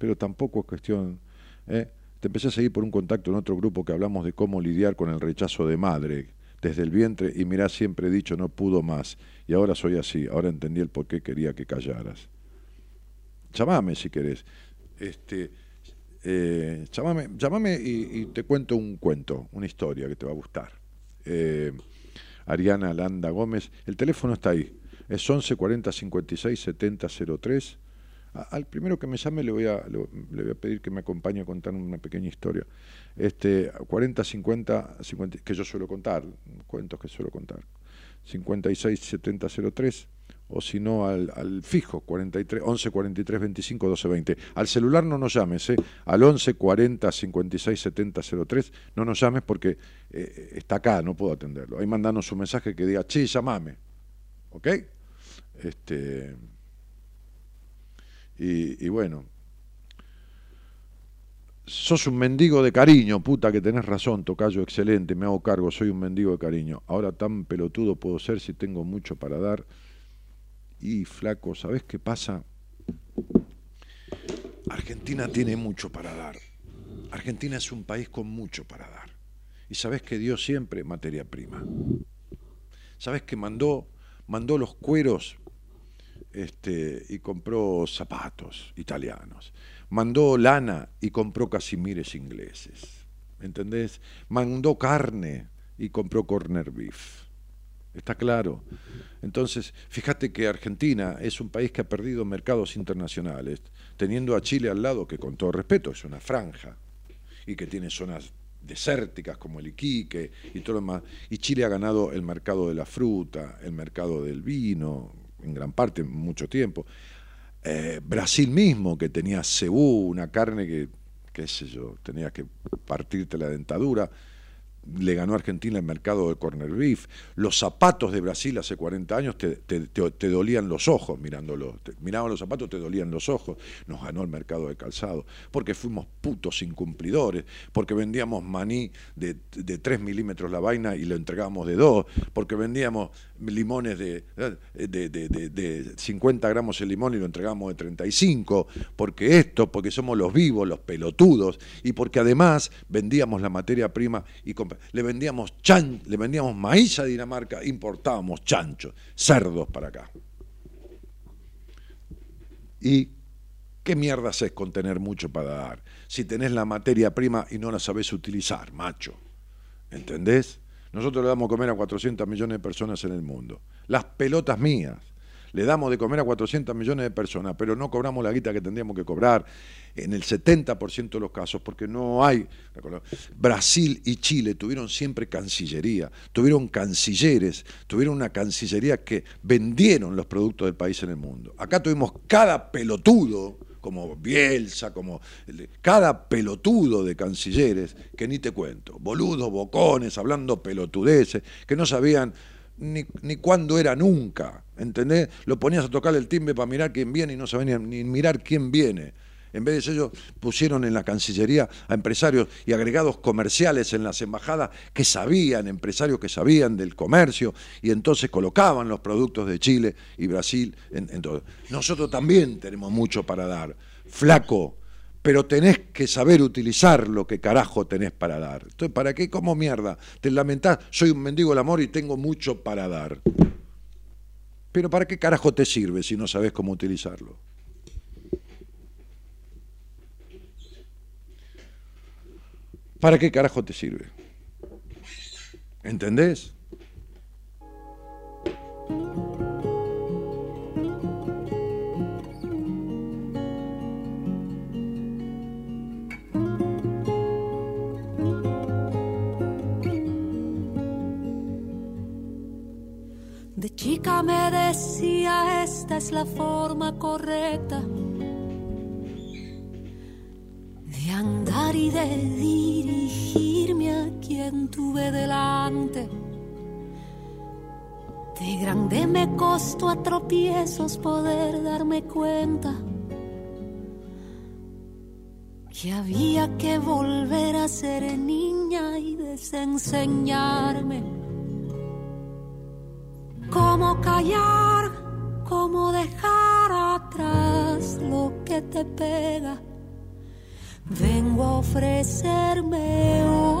Pero tampoco es cuestión... ¿eh? Te empecé a seguir por un contacto en otro grupo que hablamos de cómo lidiar con el rechazo de madre desde el vientre y mirá, siempre he dicho, no pudo más. Y ahora soy así, ahora entendí el por qué quería que callaras. Llamame si querés. Este, eh, llamame, y, te cuento un cuento, una historia que te va a gustar. Eh, Ariana Landa Gómez, el teléfono está ahí, es 11 40 56 70 03 al primero que me llame le voy a, le, voy a pedir que me acompañe a contar una pequeña historia. Este, 40, 50, 50 que yo suelo contar, cuentos que suelo contar. 56 70 03 o si no al, al, fijo 43 11 43 25 12 20. Al celular no nos llames, ¿eh? al 11 40 56 70 03 no nos llames porque eh, está acá, no puedo atenderlo. Ahí mandanos un mensaje que diga, "Che, llamame." ¿Ok? Este y, bueno, sos un mendigo de cariño, puta que tenés razón, tocayo, excelente, me hago cargo, soy un mendigo de cariño. Ahora tan pelotudo puedo ser si tengo mucho para dar. Y flaco, ¿sabés qué pasa? Argentina tiene mucho para dar. Argentina es un país con mucho para dar. Y sabés que dio siempre materia prima. Sabés que mandó, mandó los cueros este, y compró zapatos italianos. Mandó lana y compró casimires ingleses. ¿Entendés? Mandó carne y compró corner beef. ¿Está claro? Entonces, fíjate que Argentina es un país que ha perdido mercados internacionales, teniendo a Chile al lado, que con todo respeto es una franja, y que tiene zonas desérticas como el Iquique y todo lo demás. Y Chile ha ganado el mercado de la fruta, el mercado del vino, en gran parte, mucho tiempo. Eh, Brasil mismo, que tenía cebú, una carne que, qué sé yo, tenía que partirte la dentadura le ganó a Argentina el mercado de corner beef. Los zapatos de Brasil hace 40 años te, te, dolían los ojos mirándolos. miraban los zapatos, te dolían los ojos. Nos ganó el mercado de calzado. Porque fuimos putos incumplidores. Porque vendíamos maní de, de 3 milímetros la vaina y lo entregábamos de 2. Porque vendíamos limones de, de, de, 50 gramos el limón y lo entregábamos de 35. Porque esto, porque somos los vivos, los pelotudos. Y porque además vendíamos la materia prima y le vendíamos, chan, le vendíamos maíz a Dinamarca, importábamos chanchos, cerdos para acá. ¿Y qué mierda haces con tener mucho para dar? Si tenés la materia prima y no la sabés utilizar, macho. ¿Entendés? Nosotros le damos a comer a 400 millones de personas en el mundo. Las pelotas mías le damos de comer a 400 millones de personas, pero no cobramos la guita que tendríamos que cobrar en el 70% de los casos, porque no hay... Brasil y Chile tuvieron siempre cancillería, tuvieron cancilleres, tuvieron una cancillería que vendieron los productos del país en el mundo. Acá tuvimos cada pelotudo, como Bielsa, como cada pelotudo de cancilleres, que ni te cuento, boludos, bocones, hablando pelotudeces, que no sabían ni, ni cuándo era nunca, ¿entendés? Lo ponías a tocar el timbre para mirar quién viene y no sabían ni mirar quién viene. En vez de ellos pusieron en la Cancillería a empresarios y agregados comerciales en las embajadas que sabían, empresarios que sabían del comercio, y entonces colocaban los productos de Chile y Brasil en, en todo. Nosotros también tenemos mucho para dar. Flaco, pero tenés que saber utilizar lo que carajo tenés para dar. Entonces, ¿para qué como mierda? Te lamentás, soy un mendigo del amor y tengo mucho para dar. Pero ¿para qué carajo te sirve si no sabes cómo utilizarlo? ¿Para qué carajo te sirve? ¿Entendés? De chica me decía, esta es la forma correcta andar y de dirigirme a quien tuve delante. De grande me costó a tropiezos poder darme cuenta que había que volver a ser niña y desenseñarme cómo callar, cómo dejar atrás lo que te pega. Vengo a ofrecerme hoy.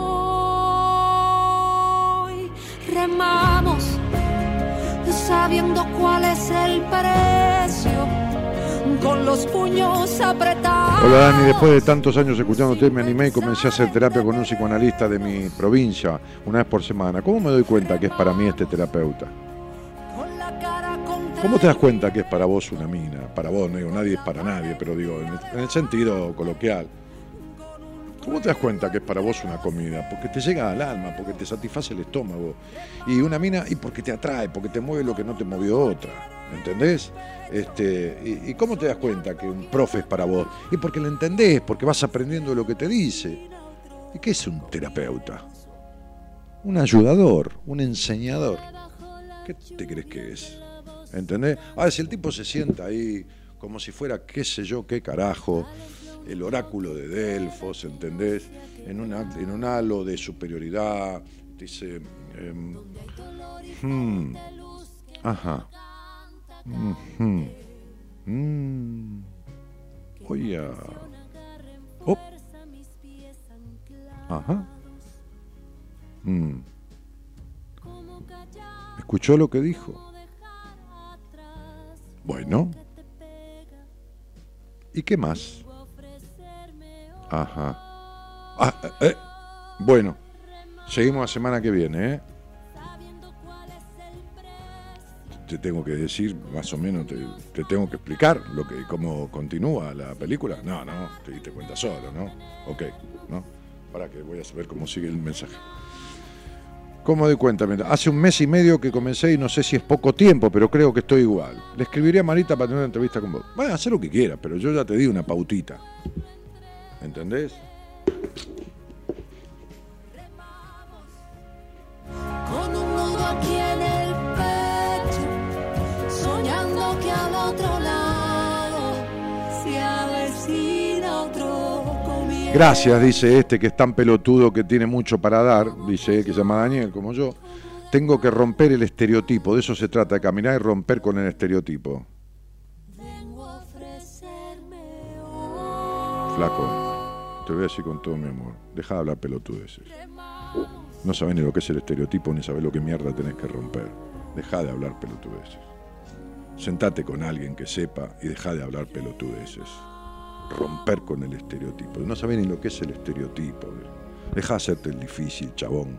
Remamos sabiendo cuál es el precio con los puños apretados. Hola Dani, después de tantos años escuchándote me animé y comencé a hacer terapia con un psicoanalista de mi provincia una vez por semana. ¿Cómo me doy cuenta que es para mí este terapeuta? ¿Cómo te das cuenta que es para vos una mina? Para vos, no digo, nadie es para nadie, pero digo, en el sentido coloquial. ¿Cómo te das cuenta que es para vos una comida? Porque te llega al alma, porque te satisface el estómago. Y una mina, y porque te atrae, porque te mueve lo que no te movió otra. ¿Entendés? Este, y, cómo te das cuenta que un profe es para vos? Y porque lo entendés, porque vas aprendiendo lo que te dice. ¿Y qué es un terapeuta? Un ayudador, un enseñador. ¿Qué te crees que es? ¿Entendés? Ahora, si el tipo se sienta ahí como si fuera qué sé yo, qué carajo, el oráculo de Delfos, ¿entendés? En, en un halo de superioridad, dice, em, hmm, ajá, mm, oye, oh, ajá, mm. ¿escuchó lo que dijo? Bueno. ¿Y qué más? Ajá. Ah, eh, eh, Bueno, seguimos la semana que viene, ¿eh? Te tengo que decir, más o menos, te, tengo que explicar lo que, cómo continúa la película. No, no, te diste cuenta solo, ¿no? Ok, ¿no? Para que voy a saber cómo sigue el mensaje. ¿Cómo de cuenta? Hace un mes y medio que comencé y no sé si es poco tiempo, pero creo que estoy igual. Le escribiría a Marita para tener una entrevista con vos. Bueno, hacer lo que quiera, pero yo ya te di una pautita. ¿Entendés? Con un nudo aquí en el pecho, soñando que al otro lado se avecina otro comienzo. Gracias, dice este que es tan pelotudo que tiene mucho para dar, dice que se llama Daniel como yo. Tengo que romper el estereotipo, de eso se trata, caminar y romper con el estereotipo. Flaco te voy a decir con todo mi amor, deja de hablar pelotudeces. No sabes ni lo que es el estereotipo, ni sabes lo que mierda tenés que romper. Deja de hablar pelotudeces. Sentate con alguien que sepa y deja de hablar pelotudeces. Romper con el estereotipo. No sabes ni lo que es el estereotipo. Deja de hacerte el difícil, chabón.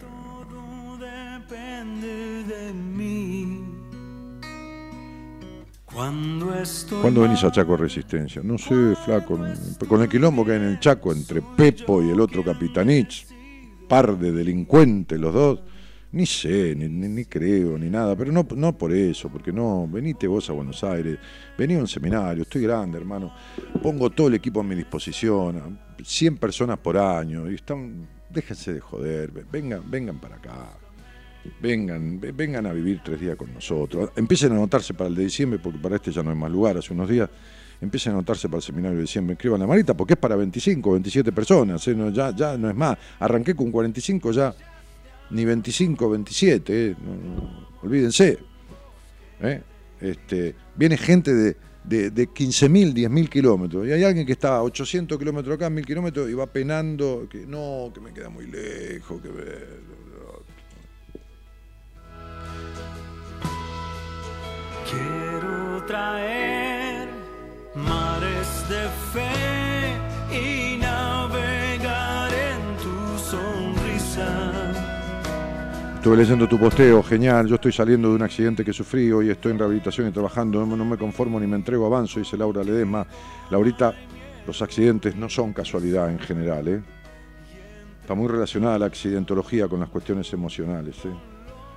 Todo depende de mí. ¿Cuándo venís a Chaco Resistencia? No sé, flaco. Con el quilombo que hay en el Chaco entre Pepo y el otro Capitanich, par de delincuentes los dos. Ni sé, ni, creo, ni nada, pero no, no por eso, porque no, venite vos a Buenos Aires, vení a un seminario, estoy grande, hermano, pongo todo el equipo a mi disposición, 100 personas por año, y están, déjense de joder, vengan, vengan para acá vengan, vengan a vivir tres días con nosotros. Empiecen a anotarse para el de diciembre, porque para este ya no hay más lugar, hace unos días. Empiecen a anotarse para el seminario de diciembre, escriban la marita, porque es para 25, 27 personas, ¿eh? ya, ya no es más. Arranqué con 45, ya ni 25, 27, ¿eh? olvídense. ¿eh? Este, viene gente de, de, de 15.000, 10.000 kilómetros. Y hay alguien que está a 800 kilómetros acá, 1.000 kilómetros, y va penando, que no, que me queda muy lejos, que Quiero traer mares de fe y navegar en tu sonrisa. Estuve leyendo tu posteo, genial. Yo estoy saliendo de un accidente que sufrí, hoy estoy en rehabilitación y trabajando. No, me conformo ni me entrego, avanzo, dice Laura Ledesma. Laurita, los accidentes no son casualidad en general, ¿eh? Está muy relacionada la accidentología con las cuestiones emocionales, ¿eh?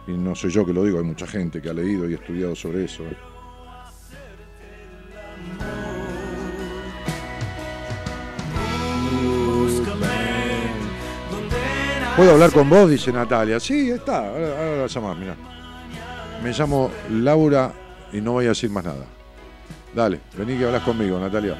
Y no soy yo que lo digo, hay mucha gente que ha leído y estudiado sobre eso. ¿eh? ¿Puedo hablar con vos? Dice Natalia. Sí, está. Ahora, la llamás, mira. Me llamo Laura y no voy a decir más nada. Dale, vení que hablas conmigo, Natalia.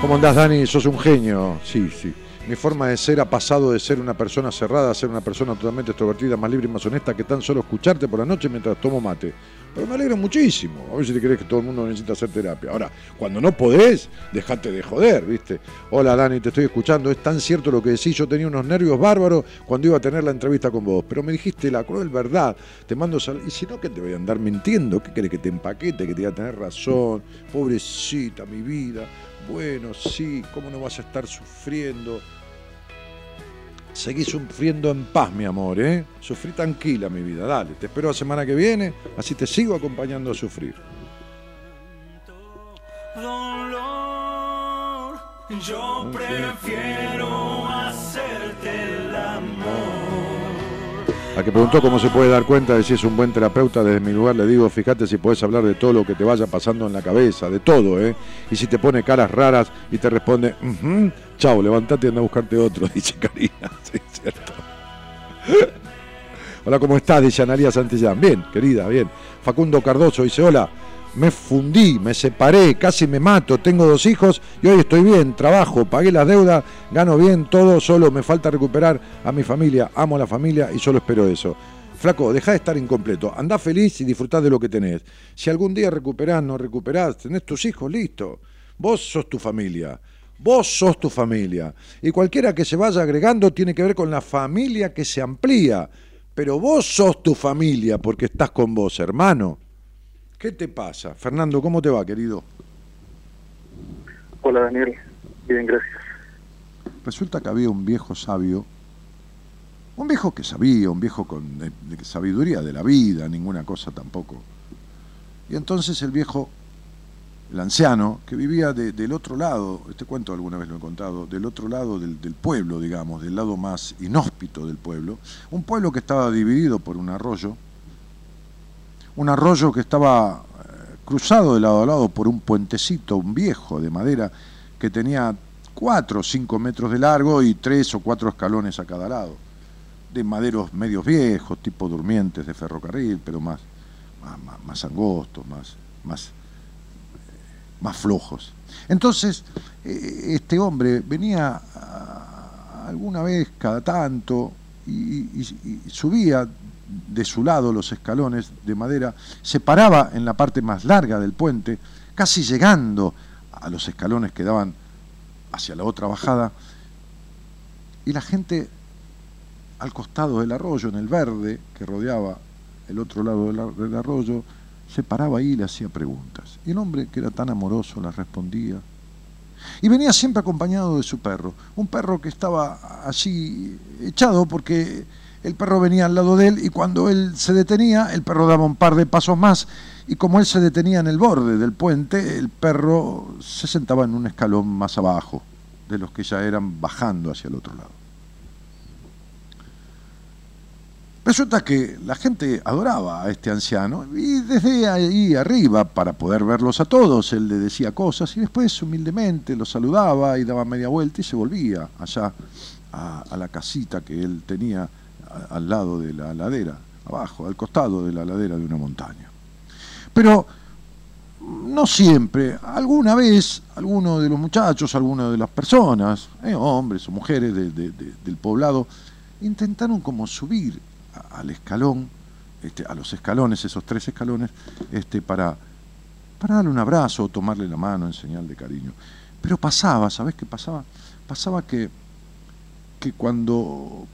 ¿Cómo andás, Dani? Sos un genio. Sí, sí. Mi forma de ser ha pasado de ser una persona cerrada a ser una persona totalmente extrovertida, más libre y más honesta que tan solo escucharte por la noche mientras tomo mate. Pero me alegro muchísimo. A ver si te crees que todo el mundo necesita hacer terapia. Ahora, cuando no podés, dejate de joder, ¿viste? Hola Dani, te estoy escuchando. Es tan cierto lo que decís. Yo tenía unos nervios bárbaros cuando iba a tener la entrevista con vos. Pero me dijiste la cruel verdad. Te mando sal... Y si no, que te voy a andar mintiendo. ¿Qué querés que te empaquete? Que te iba a tener razón. Pobrecita, mi vida. Bueno, sí, ¿cómo no vas a estar sufriendo? Seguí sufriendo en paz, mi amor, ¿eh? Sufrí tranquila, mi vida. Dale, te espero la semana que viene, así te sigo acompañando a sufrir. Dolor, yo prefiero hacerte. A que preguntó cómo se puede dar cuenta de si es un buen terapeuta, desde mi lugar le digo, fíjate si puedes hablar de todo lo que te vaya pasando en la cabeza, de todo, ¿eh? Y si te pone caras raras y te responde, "Ujú, chao, levantate y anda a buscarte otro, dice Karina. Sí, cierto. Hola, ¿cómo estás? Dice Analia Santillán. Bien, querida, bien. Facundo Cardoso dice, hola, me fundí, me separé, casi me mato, tengo dos hijos y hoy estoy bien, trabajo, pagué las deudas, gano bien, todo, solo me falta recuperar a mi familia, amo a la familia y solo espero eso. Flaco, deja de estar incompleto, andá feliz y disfrutá de lo que tenés. Si algún día recuperás, no recuperás, tenés tus hijos, listo. Vos sos tu familia. Vos sos tu familia. Y cualquiera que se vaya agregando tiene que ver con la familia que se amplía. Pero vos sos tu familia porque estás con vos, hermano. ¿Qué te pasa? Fernando, ¿cómo te va, querido? Hola Daniel, bien, gracias. Resulta que había un viejo sabio, un viejo que sabía, un viejo con de- de sabiduría de la vida, ninguna cosa tampoco. Y entonces el viejo, el anciano, que vivía de- del otro lado, este cuento alguna vez lo he contado, del otro lado del, del pueblo, digamos, del lado más inhóspito del pueblo, un pueblo que estaba dividido por un arroyo, un arroyo que estaba eh, cruzado de lado a lado por un puentecito, un viejo de madera, que tenía cuatro o cinco metros de largo y tres o cuatro escalones a cada lado, de maderos medios viejos, tipo durmientes de ferrocarril, pero más, más, más- angostos, más, más, eh, más flojos. Entonces, eh, este hombre venía alguna vez cada tanto y subía de su lado los escalones de madera, se paraba en la parte más larga del puente, casi llegando a los escalones que daban hacia la otra bajada, y la gente al costado del arroyo, en el verde que rodeaba el otro lado del, ar- del arroyo, se paraba ahí y le hacía preguntas. Y el hombre, que era tan amoroso, las respondía. Y venía siempre acompañado de su perro, un perro que estaba allí echado porque el perro venía al lado de él y cuando él se detenía, el perro daba un par de pasos más y como él se detenía en el borde del puente, el perro se sentaba en un escalón más abajo de los que ya eran bajando hacia el otro lado. Resulta que la gente adoraba a este anciano y desde ahí arriba, para poder verlos a todos, él le decía cosas y después humildemente los saludaba y daba media vuelta y se volvía allá a, a la casita que él tenía al lado de la ladera, abajo, al costado de la ladera de una montaña. Pero no siempre, alguna vez, alguno de los muchachos, alguna de las personas, eh, hombres o mujeres de- de- de- del poblado, intentaron como subir a- al escalón, este, a los escalones, esos tres escalones, este, para, para darle un abrazo o tomarle la mano en señal de cariño. Pero pasaba, ¿sabes qué pasaba? Pasaba que, que cuando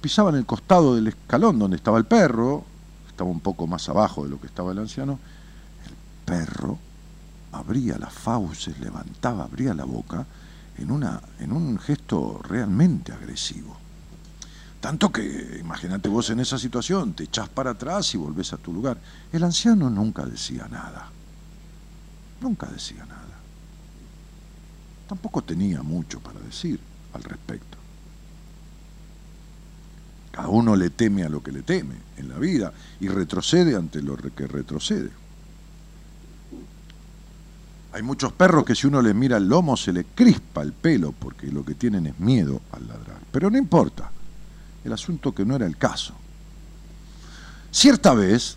pisaban el costado del escalón donde estaba el perro, estaba un poco más abajo de lo que estaba el anciano, el perro abría las fauces, levantaba, abría la boca en, una, en un gesto realmente agresivo. Tanto que, imagínate vos en esa situación, te echás para atrás y volvés a tu lugar. El anciano nunca decía nada. Nunca decía nada. Tampoco tenía mucho para decir al respecto. Cada uno le teme a lo que le teme en la vida y retrocede ante lo que retrocede. Hay muchos perros que si uno les mira el lomo se le crispa el pelo porque lo que tienen es miedo al ladrar. Pero no importa. El asunto que no era el caso Cierta vez,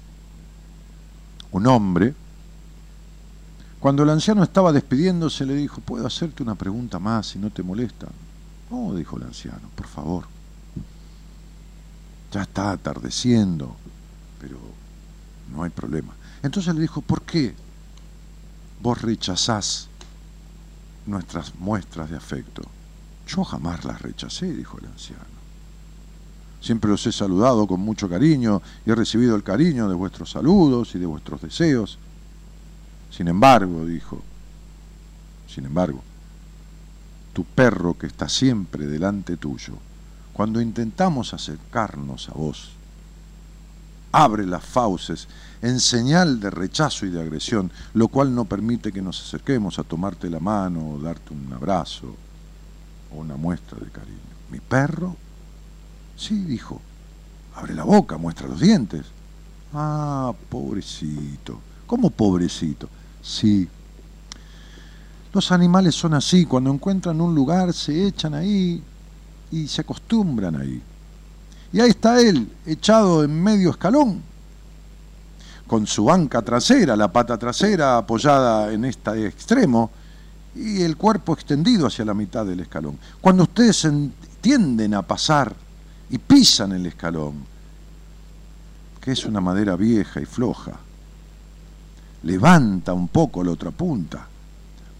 un hombre, cuando el anciano estaba despidiéndose, le dijo, ¿puedo hacerte una pregunta más si no te molesta? No, dijo el anciano, por favor. Ya está atardeciendo, pero no hay problema. Entonces le dijo, ¿por qué vos rechazás nuestras muestras de afecto? Yo jamás las rechacé, dijo el anciano. Siempre los he saludado con mucho cariño y he recibido el cariño de vuestros saludos y de vuestros deseos. Sin embargo, dijo, sin embargo, tu perro que está siempre delante tuyo, cuando intentamos acercarnos a vos, abre las fauces en señal de rechazo y de agresión, lo cual no permite que nos acerquemos a tomarte la mano o darte un abrazo o una muestra de cariño. ¿Mi perro? Sí, dijo. Abre la boca, muestra los dientes. Ah, pobrecito. ¿Cómo pobrecito? Sí. Los animales son así, cuando encuentran un lugar se echan ahí y se acostumbran ahí. Y ahí está él, echado en medio escalón, con su banca trasera, la pata trasera apoyada en este extremo y el cuerpo extendido hacia la mitad del escalón. Cuando ustedes tienden a pasar y pisan el escalón, que es una madera vieja y floja, levanta un poco la otra punta,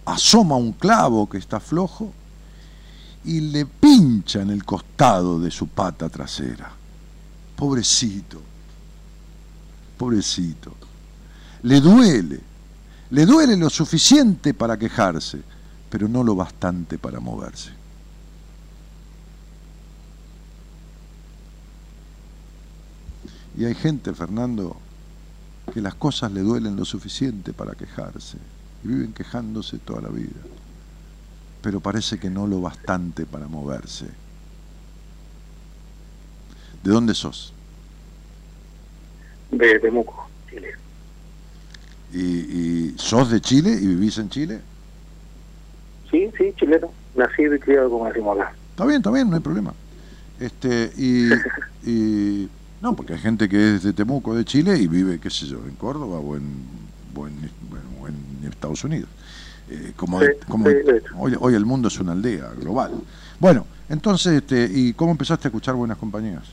asoma un clavo que está flojo y le pincha en el costado de su pata trasera. Pobrecito, pobrecito. Le duele, le duele lo suficiente para quejarse, pero no lo bastante para moverse. Y hay gente, Fernando, que las cosas le duelen lo suficiente para quejarse y viven quejándose toda la vida pero parece que no lo bastante para moverse. ¿De dónde sos? De Temuco, Chile. ¿Y, sos de Chile y vivís en Chile? Sí, sí, chileno. Nacido y criado como decimos acá. Está bien, está bien, no hay problema. Este, y, y no, porque hay gente que es de Temuco, de Chile, y vive, qué sé yo, en Córdoba o en, o en Estados Unidos. Eh, como, hoy, el mundo es una aldea global. Bueno, entonces, este, ¿y cómo empezaste a escuchar Buenas Compañías?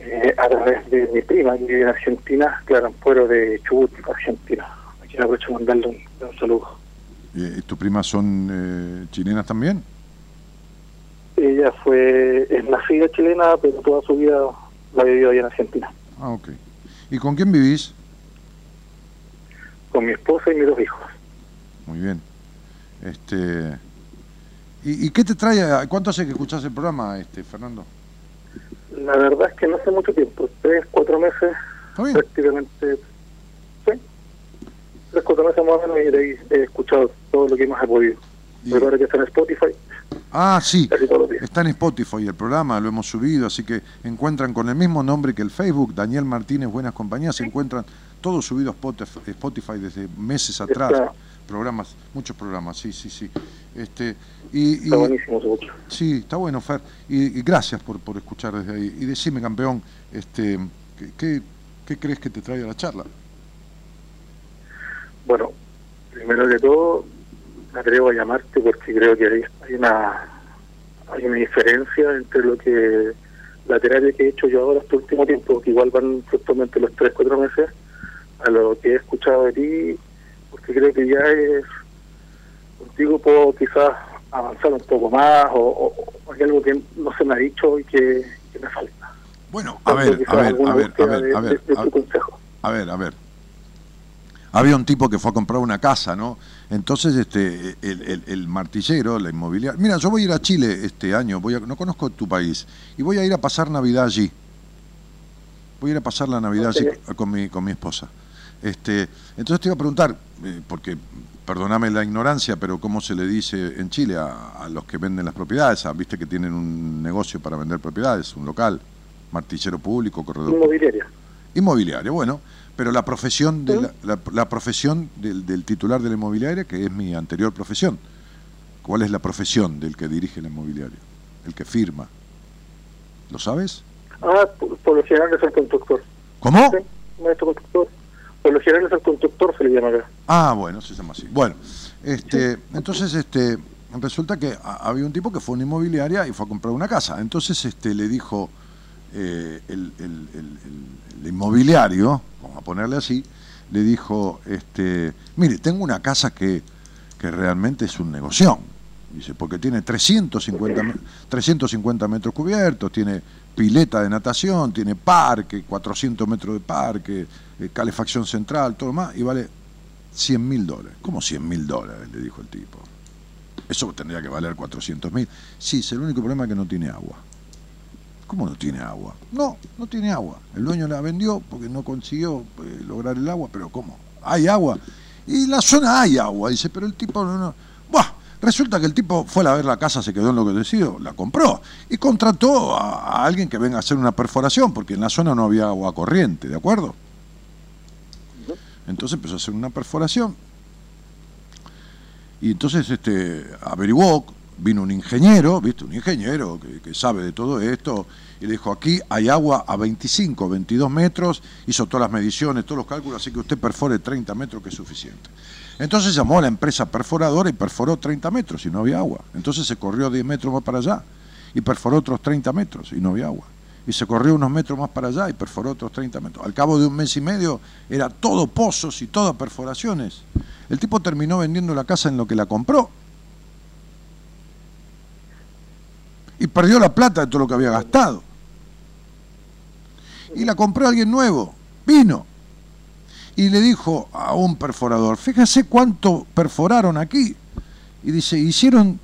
Eh, a través de mi prima, que vive en Argentina, claro, en Pueblo de Chubut, Argentina. Aquí aprovecho mandarle un, un saludo. ¿Y tus primas son chilenas también? Ella fue, es nacida chilena, pero toda su vida la vivió ahí en Argentina. Ah, ok. ¿Y con quién vivís? Con mi esposa y mis dos hijos. Muy bien. Este, ¿y, qué te trae? ¿Cuánto hace que escuchas el programa, este Fernando? La verdad es que no hace mucho tiempo, tres, cuatro meses, prácticamente, sí, tres, cuatro meses más o menos y de ahí he escuchado todo lo que más he podido. Y... ahora que está en Spotify. Ah, sí, está en Spotify el programa, lo hemos subido, así que encuentran con el mismo nombre que el Facebook, Daniel Martínez Buenas Compañías, se encuentran todo subido a Spotify desde meses atrás. Programas, muchos programas, sí, sí, sí. Este, y, está buenísimo, Sí, está bueno, Fer. Y, gracias por, por escuchar desde ahí. Y decime, campeón, este, ¿qué, qué, crees que te trae a la charla? Bueno, primero de todo, me atrevo a llamarte porque creo que hay una, hay una diferencia entre lo que la terapia que he hecho yo ahora este último tiempo, que igual van justamente los 3, 4 meses, a lo que he escuchado de ti, porque creo que ya es, contigo puedo quizás avanzar un poco más o, hay algo que no se me ha dicho y que, me falta. Bueno, a ver, a ver, a ver, a ver, a ver, a ver, a ver. Había un tipo que fue a comprar una casa, ¿no? Entonces, este, el, el, martillero, la inmobiliaria. Mira, yo voy a ir a Chile este año, voy a, no conozco tu país, y voy a ir a pasar Navidad allí. Voy a ir a pasar la Navidad allí con mi, con mi esposa. Este, entonces te iba a preguntar, eh, porque perdóname la ignorancia, pero ¿cómo se le dice en Chile a, los que venden las propiedades? Ah, Viste que tienen un negocio para vender propiedades, un local, martillero público, corredor. Inmobiliaria. Inmobiliaria, bueno, pero la profesión, de la, profesión del, titular de la inmobiliaria, que es mi anterior profesión. ¿Cuál es la profesión del que dirige la inmobiliaria? El que firma. ¿Lo sabes? Ah, por, por lo general es el constructor. ¿Cómo? Sí, maestro constructor. Por lo general es el constructor, se le llama acá. Ah, bueno, se llama así. Bueno, este, entonces este, resulta que había un tipo que fue a una inmobiliaria y fue a comprar una casa. Entonces este, le dijo eh, el, el- el- el- inmobiliario, vamos a ponerle así, le dijo, este, mire, tengo una casa que, que realmente es un negocio. Dice, porque tiene 350, me- 350 metros cubiertos, tiene pileta de natación, tiene parque, 400 metros de parque, eh, calefacción central, todo lo más, y vale 100 mil dólares. ¿Cómo 100 mil dólares? Le dijo el tipo. Eso tendría que valer 400 mil. Sí, es el único problema es que no tiene agua. ¿Cómo no tiene agua? No, no tiene agua. El dueño la vendió porque no consiguió eh, lograr el agua, pero ¿cómo? ¿Hay agua? Y la zona hay agua, dice, pero el tipo no... no. Buah, resulta que el tipo fue a ver la casa, se quedó en lo que decidió, la compró y contrató a alguien que venga a hacer una perforación, porque en la zona no había agua corriente, ¿de acuerdo? Entonces empezó a hacer una perforación. Y entonces este, averiguó, vino un ingeniero, ¿viste? Un ingeniero que, sabe de todo esto, y dijo, aquí hay agua a 25, 22 metros, hizo todas las mediciones, todos los cálculos, así que usted perfore 30 metros, que es suficiente. Entonces llamó a la empresa perforadora y perforó 30 metros y no había agua. Entonces se corrió 10 metros más para allá y perforó otros 30 metros y no había agua. Y se corrió unos metros más para allá y perforó otros 30 metros. Al cabo de un mes y medio era todo pozos y todas perforaciones. El tipo terminó vendiendo la casa en lo que la compró. Y perdió la plata de todo lo que había gastado. Y la compró alguien nuevo. Vino. Y le dijo a un perforador, fíjese cuánto perforaron aquí. Y dice, hicieron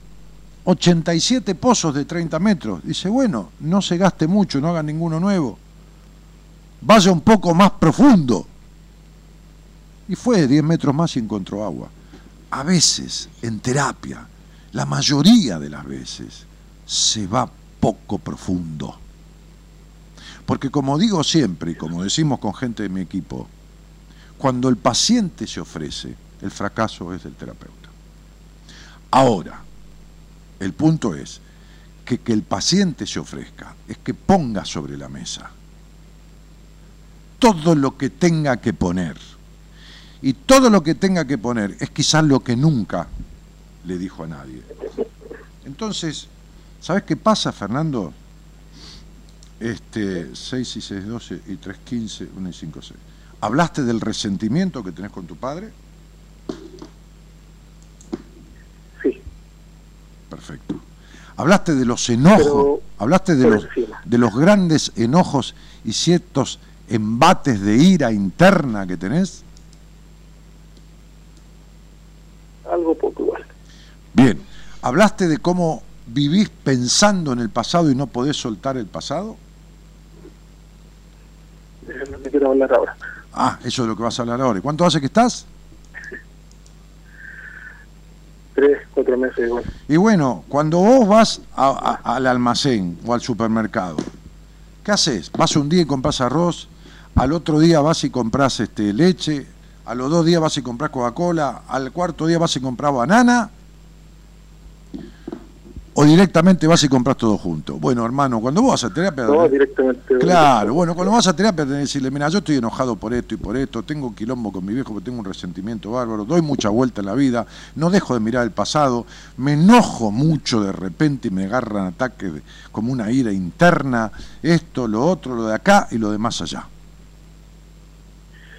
87 pozos de 30 metros. Dice, bueno, no se gaste mucho, no haga ninguno nuevo. Vaya un poco más profundo. Y fue 10 metros más y encontró agua. A veces, en terapia, la mayoría de las veces, se va poco profundo. Porque como digo siempre, y como decimos con gente de mi equipo, cuando el paciente se ofrece, el fracaso es del terapeuta. Ahora, el punto es que que el paciente se ofrezca, es que ponga sobre la mesa todo lo que tenga que poner. Y todo lo que tenga que poner es quizás lo que nunca le dijo a nadie. Entonces, ¿sabes qué pasa, Fernando? Este, 6 y 6, 12 y 3, 15, 1 y 5, 6. ¿Hablaste del resentimiento que tenés con tu padre? Sí, Perfecto. Hablaste de los enojos, Pero hablaste de los, de los grandes enojos y ciertos embates de ira interna que tenés. algo poco igual. Bien. ¿Hablaste de cómo vivís pensando en el pasado y no podés soltar el pasado? Eh, No me quiero hablar ahora. Ah, eso es lo que vas a hablar ahora. ¿Y cuánto hace que estás? Cuatro meses. Y bueno, cuando vos vas al almacén o al supermercado, ¿qué haces? Vas un día y compras arroz, al otro día vas y compras este, leche, a los dos días vas y compras Coca-Cola, al cuarto día vas y compras banana, o directamente vas y compras todo junto. Bueno, hermano, cuando vos vas a terapia... No, directamente. Claro, bueno, cuando vas a terapia tenés que decirle, mira, yo estoy enojado por esto y por esto, tengo un quilombo con mi viejo porque tengo un resentimiento bárbaro, doy mucha vuelta en la vida, no dejo de mirar el pasado, me enojo mucho de repente y me agarran ataques de- como una ira interna, esto, lo otro, lo de acá y lo de más allá.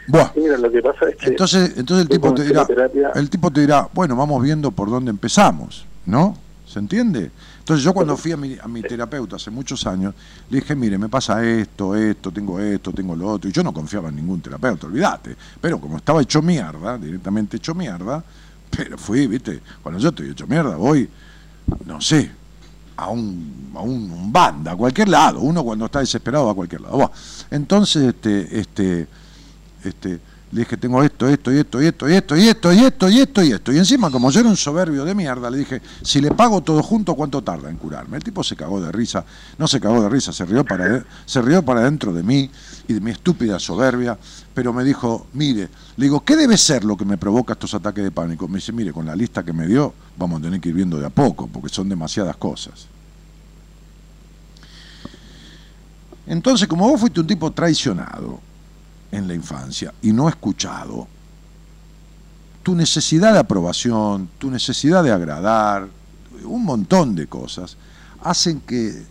Buah. Sí, Mira, lo que pasa es que. Entonces, entonces el tipo te dirá, terapia- el tipo te dirá, bueno, vamos viendo por dónde empezamos, ¿no? ¿Se entiende? Entonces yo cuando fui a mi, a mi terapeuta hace muchos años, le dije, mire, me pasa esto, esto, tengo esto, tengo lo otro, y yo no confiaba en ningún terapeuta, olvídate. Pero como estaba hecho mierda, directamente hecho mierda, pero fui, viste, cuando yo estoy hecho mierda, voy, no sé, a un, a un, un banda, a cualquier lado, uno cuando está desesperado va a cualquier lado. Entonces, este, este, este, le dije, tengo esto, esto, y esto, y esto, y esto, y esto, y esto, y esto, y esto. Y encima, como yo era un soberbio de mierda, le dije, si le pago todo junto, ¿cuánto tarda en curarme? El tipo se cagó de risa, no se cagó de risa, se rió para, se rió para dentro de mí y de mi estúpida soberbia, pero me dijo, mire, le digo, ¿qué debe ser lo que me provoca estos ataques de pánico? Me dice, mire, con la lista que me dio, vamos a tener que ir viendo de a poco, porque son demasiadas cosas. Entonces, como vos fuiste un tipo traicionado en la infancia y no escuchado, tu necesidad de aprobación, tu necesidad de agradar, un montón de cosas, hacen que,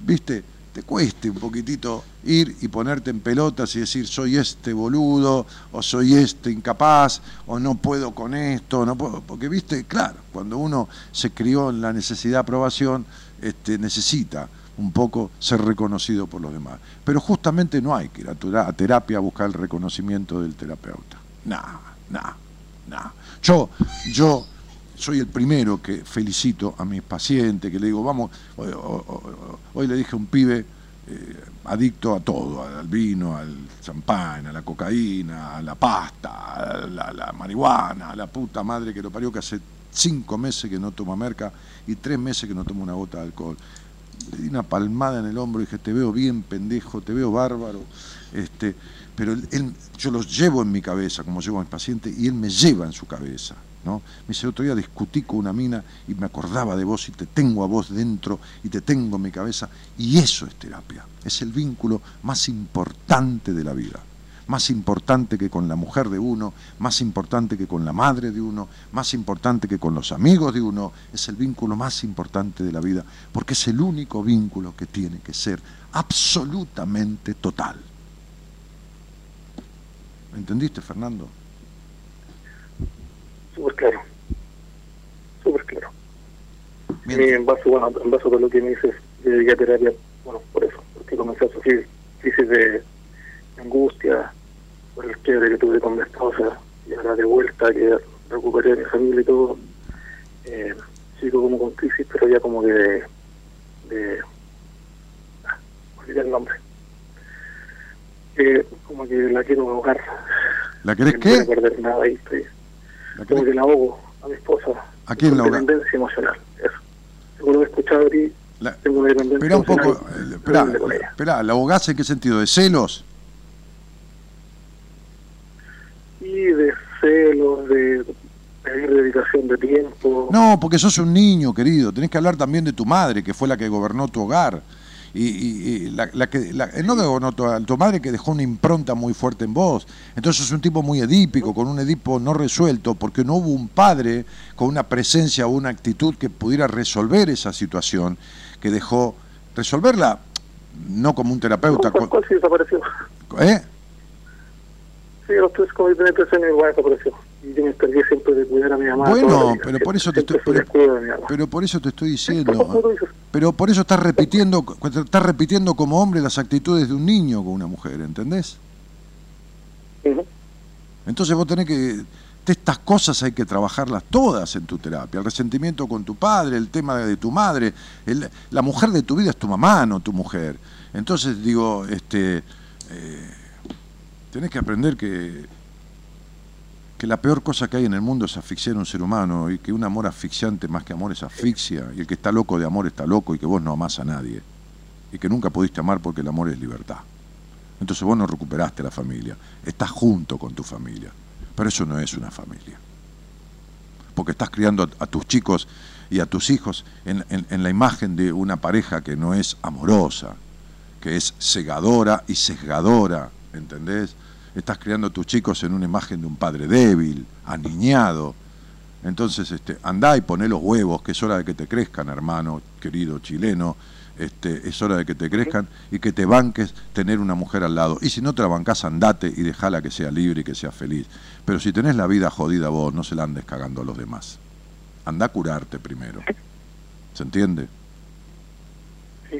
viste, te cueste un poquitito ir y ponerte en pelotas y decir soy este boludo o soy este incapaz o no puedo con esto, no puedo, porque viste, claro, cuando uno se crió en la necesidad de aprobación, este, necesita un poco ser reconocido por los demás. Pero justamente no hay que ir a terapia a buscar el reconocimiento del terapeuta. Nada, nada, nada. Yo, yo soy el primero que felicito a mis pacientes, que le digo, vamos, hoy, le dije a un pibe eh, adicto a todo, al vino, al champán, a la cocaína, a la pasta, a la, marihuana, a la puta madre que lo parió, que hace cinco meses que no toma merca y tres meses que no toma una gota de alcohol. Le di una palmada en el hombro y dije, te veo bien pendejo, te veo bárbaro, este, pero él, yo los llevo en mi cabeza, como llevo a mis pacientes, y él me lleva en su cabeza. ¿no? Me dice, otro día discutí con una mina y me acordaba de vos y te tengo a vos dentro y te tengo en mi cabeza. Y eso es terapia, es el vínculo más importante de la vida. Más importante que con la mujer de uno, más importante que con la madre de uno, más importante que con los amigos de uno, es el vínculo más importante de la vida, porque es el único vínculo que tiene que ser absolutamente total. ¿Entendiste, Fernando? súper claro. Súper claro. Y en base, bueno, en base a lo que me dices, yo llegué a terapia, bueno, por eso, porque comencé a sufrir crisis de angustia por el quiebre que tuve con mi esposa y ahora de vuelta que recuperé a mi familia y todo. Eh, sigo como con crisis, pero ya como que de... de ah, olvidé el nombre. Eh, como que la quiero ahogar. ¿La querés qué? No perder nada ahí, estoy como que la ahogo a mi esposa. ¿A quién la Dependencia emocional, eso. Según lo he escuchado aquí, la... tengo una dependencia Espera un poco, eh, espera, espera, ¿la abogás en qué sentido? ¿De celos? Y de celos, de pedir dedicación de tiempo. No, porque sos un niño, querido. Tenés que hablar también de tu madre, que fue la que gobernó tu hogar y, y, la, la, que la, no que tu, tu, madre que dejó una impronta muy fuerte en vos. Entonces es un tipo muy edípico, con un edipo no resuelto, porque no hubo un padre con una presencia o una actitud que pudiera resolver esa situación, que dejó resolverla no como un terapeuta. ¿Cuál, cuál desapareció? ¿Eh? Sí, los tres con años igual desapareció y yo me encargué siempre de cuidar a mi mamá. Bueno, pero por eso te estoy pero, por eso te estoy diciendo. Pero por eso estás repitiendo estás repitiendo como hombre las actitudes de un niño con una mujer, ¿entendés? Entonces vos tenés que estas cosas hay que trabajarlas todas en tu terapia. El resentimiento con tu padre, el tema de tu madre, la mujer de tu vida es tu mamá, no tu mujer. Entonces digo, este, eh, tenés que aprender que que la peor cosa que hay en el mundo es asfixiar a un ser humano y que un amor asfixiante más que amor es asfixia y el que está loco de amor está loco y que vos no amás a nadie y que nunca pudiste amar porque el amor es libertad. Entonces vos no recuperaste la familia, estás junto con tu familia, pero eso no es una familia. Porque estás criando a, tus chicos y a tus hijos en, en la imagen de una pareja que no es amorosa, que es cegadora y sesgadora, ¿entendés? Estás criando a tus chicos en una imagen de un padre débil, aniñado. Entonces, este, andá y poné los huevos, que es hora de que te crezcan, hermano, querido chileno. Este, es hora de que te crezcan y que te banques tener una mujer al lado. Y si no te la bancás, andate y dejala que sea libre y que sea feliz. Pero si tenés la vida jodida vos, no se la andes cagando a los demás. Andá a curarte primero. ¿Se entiende? Sí.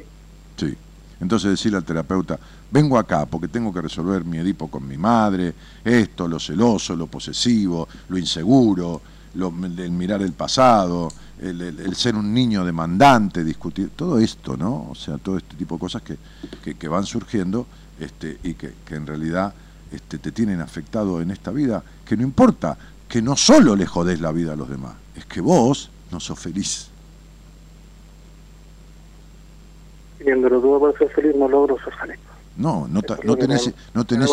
Sí. Entonces decirle al terapeuta, vengo acá porque tengo que resolver mi Edipo con mi madre, esto, lo celoso, lo posesivo, lo inseguro, el mirar el pasado, el, ser un niño demandante, discutir, todo esto, ¿no? O sea, todo este tipo de cosas que, que, van surgiendo este, y que, en realidad este, te tienen afectado en esta vida, que no importa, que no solo le jodés la vida a los demás, es que vos no sos feliz. viéndolo todo para ser feliz, no logro ser feliz. No, no, no, tenés, no, tenés,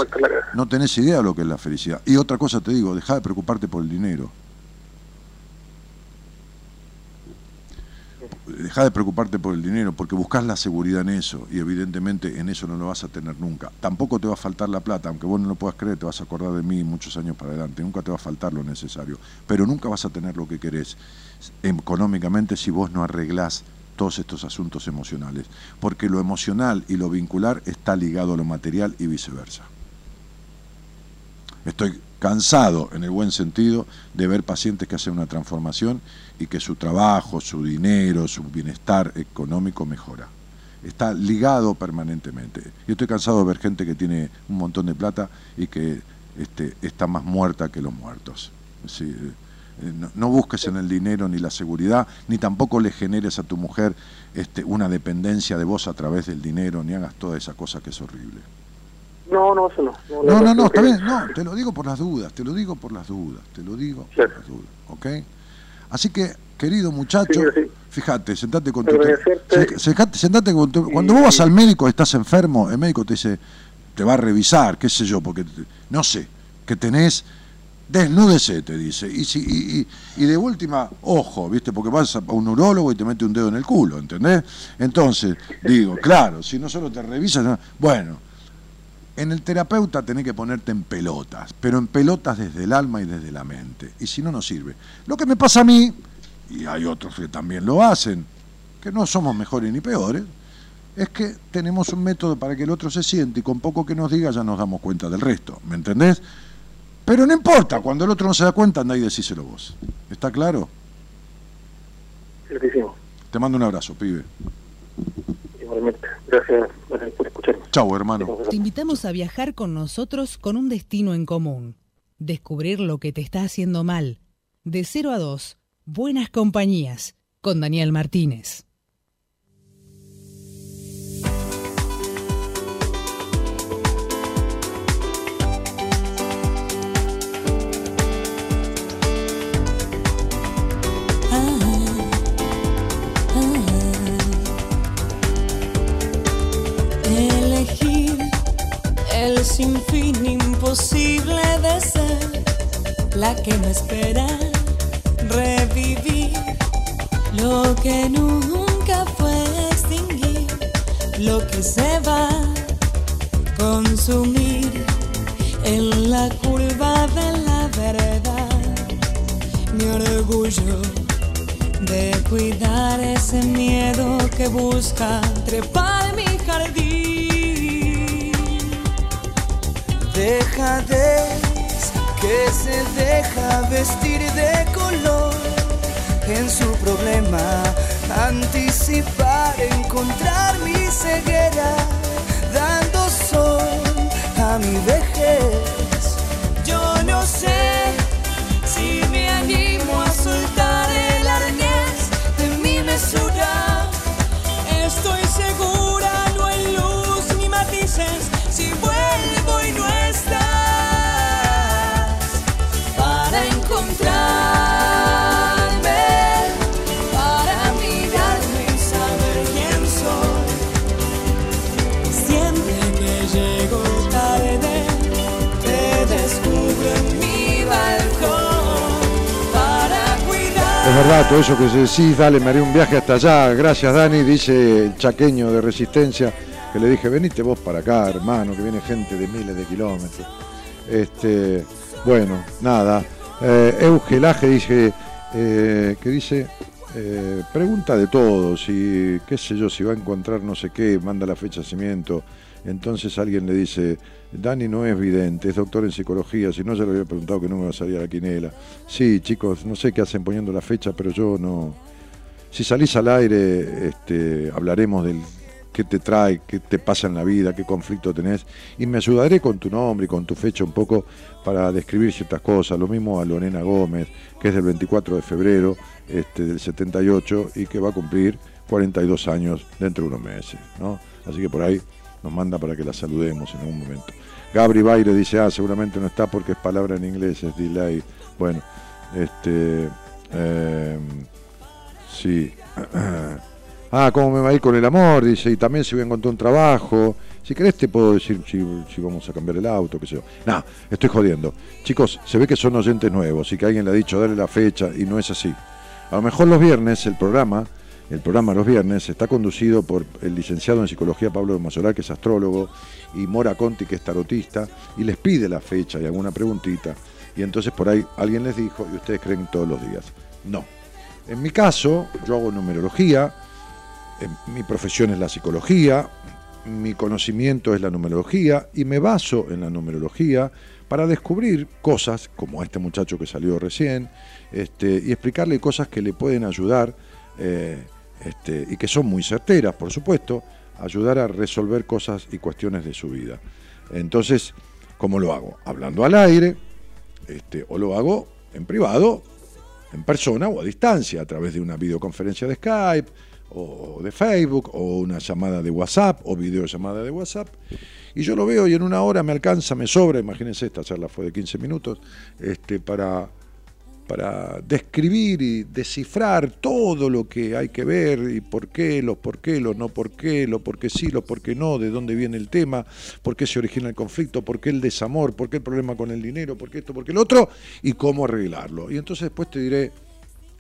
no tenés idea de lo que es la felicidad. Y otra cosa te digo, deja de preocuparte por el dinero. deja de preocuparte por el dinero, porque buscas la seguridad en eso, y evidentemente en eso no lo vas a tener nunca. Tampoco te va a faltar la plata, aunque vos no lo puedas creer, te vas a acordar de mí muchos años para adelante, nunca te va a faltar lo necesario, pero nunca vas a tener lo que querés económicamente si vos no arreglás todos estos asuntos emocionales, porque lo emocional y lo vincular está ligado a lo material y viceversa. Estoy cansado, en el buen sentido, de ver pacientes que hacen una transformación y que su trabajo, su dinero, su bienestar económico mejora. Está ligado permanentemente. Yo estoy cansado de ver gente que tiene un montón de plata y que este, está más muerta que los muertos. Eh, no, busques en el dinero ni la seguridad, ni tampoco le generes a tu mujer este, una dependencia de vos a través del dinero, ni hagas toda esa cosa que es horrible. No, no, eso no. No, no, no, está bien, no, te lo digo por las dudas, te lo digo por las dudas, te lo digo por las dudas, ¿ok? Así que, querido muchacho, fíjate, sentate con tu... sentate con tu... Cuando vos vas al médico estás enfermo, el médico te dice, te va a revisar, qué sé yo, porque, no sé, que tenés desnúdese, te dice. Y, si, y, y, de última, ojo, ¿viste? Porque vas a un urólogo y te mete un dedo en el culo, ¿entendés? Entonces, digo, claro, si no solo te revisas, bueno, en el terapeuta tenés que ponerte en pelotas, pero en pelotas desde el alma y desde la mente. Y si no, no sirve. Lo que me pasa a mí, y hay otros que también lo hacen, que no somos mejores ni peores, es que tenemos un método para que el otro se siente y con poco que nos diga ya nos damos cuenta del resto. ¿Me entendés? Pero no importa, cuando el otro no se da cuenta, anda y decíselo vos. ¿Está claro? Te mando un abrazo, pibe. Gracias por escucharme. Chau, hermano. Te invitamos a viajar con nosotros con un destino en común. Descubrir lo que te está haciendo mal. De 0 a 2, Buenas Compañías, con Daniel Martínez. Sin fin imposible de ser la que no espera revivir lo que nunca fue extinguir, lo que se va consumir en la curva de la verdad. Mi orgullo de cuidar ese miedo que busca trepar mi jardín dejadez que se deja vestir de color en su problema, anticipar, encontrar mi ceguera, dando sol a mi vejez. Verdad, todo eso que decís, dale, me haré un viaje hasta allá. Gracias, Dani, dice el chaqueño de resistencia, que le dije, venite vos para acá, hermano, que viene gente de miles de kilómetros. Este, bueno, nada. Eh, Eugelaje dice, eh, que dice, eh, pregunta de todo, si, qué sé yo, si va a encontrar no sé qué, manda la fecha de nacimiento. Entonces alguien le dice, Dani no es vidente, es doctor en psicología, si no ya le había preguntado que no me va a salir a la quinela. Sí, chicos, no sé qué hacen poniendo la fecha, pero yo no... Si salís al aire, este, hablaremos del qué te trae, qué te pasa en la vida, qué conflicto tenés, y me ayudaré con tu nombre y con tu fecha un poco para describir ciertas cosas. Lo mismo a Lorena Gómez, que es del 24 de febrero este, del 78 y que va a cumplir 42 años dentro de unos meses. ¿no? Así que por ahí nos manda para que la saludemos en algún momento. Gabri Baile dice, ah, seguramente no está porque es palabra en inglés, es delay. Bueno, este... Eh, sí. Ah, ¿cómo me va a ir con el amor? Dice, y también si voy a encontrar un trabajo. Si querés te puedo decir si, vamos a cambiar el auto, qué sé yo. No, estoy jodiendo. Chicos, se ve que son oyentes nuevos y que alguien le ha dicho, dale la fecha y no es así. A lo mejor los viernes el programa el programa los viernes, está conducido por el licenciado en psicología Pablo de Mazoral, que es astrólogo, y Mora Conti, que es tarotista, y les pide la fecha y alguna preguntita. Y entonces por ahí alguien les dijo, y ustedes creen todos los días. No. En mi caso, yo hago numerología, mi profesión es la psicología, mi conocimiento es la numerología, y me baso en la numerología para descubrir cosas, como este muchacho que salió recién, este, y explicarle cosas que le pueden ayudar. Eh, este, y que son muy certeras, por supuesto, ayudar a resolver cosas y cuestiones de su vida. Entonces, ¿cómo lo hago? Hablando al aire, este, o lo hago en privado, en persona o a distancia, a través de una videoconferencia de Skype, o de Facebook, o una llamada de WhatsApp, o videollamada de WhatsApp. Y yo lo veo y en una hora me alcanza, me sobra, imagínense, esta charla fue de 15 minutos, este, para para describir y descifrar todo lo que hay que ver y por qué, los por qué, los no por qué, los por qué sí, los por qué no, de dónde viene el tema, por qué se origina el conflicto, por qué el desamor, por qué el problema con el dinero, por qué esto, por qué el otro y cómo arreglarlo. Y entonces después te diré,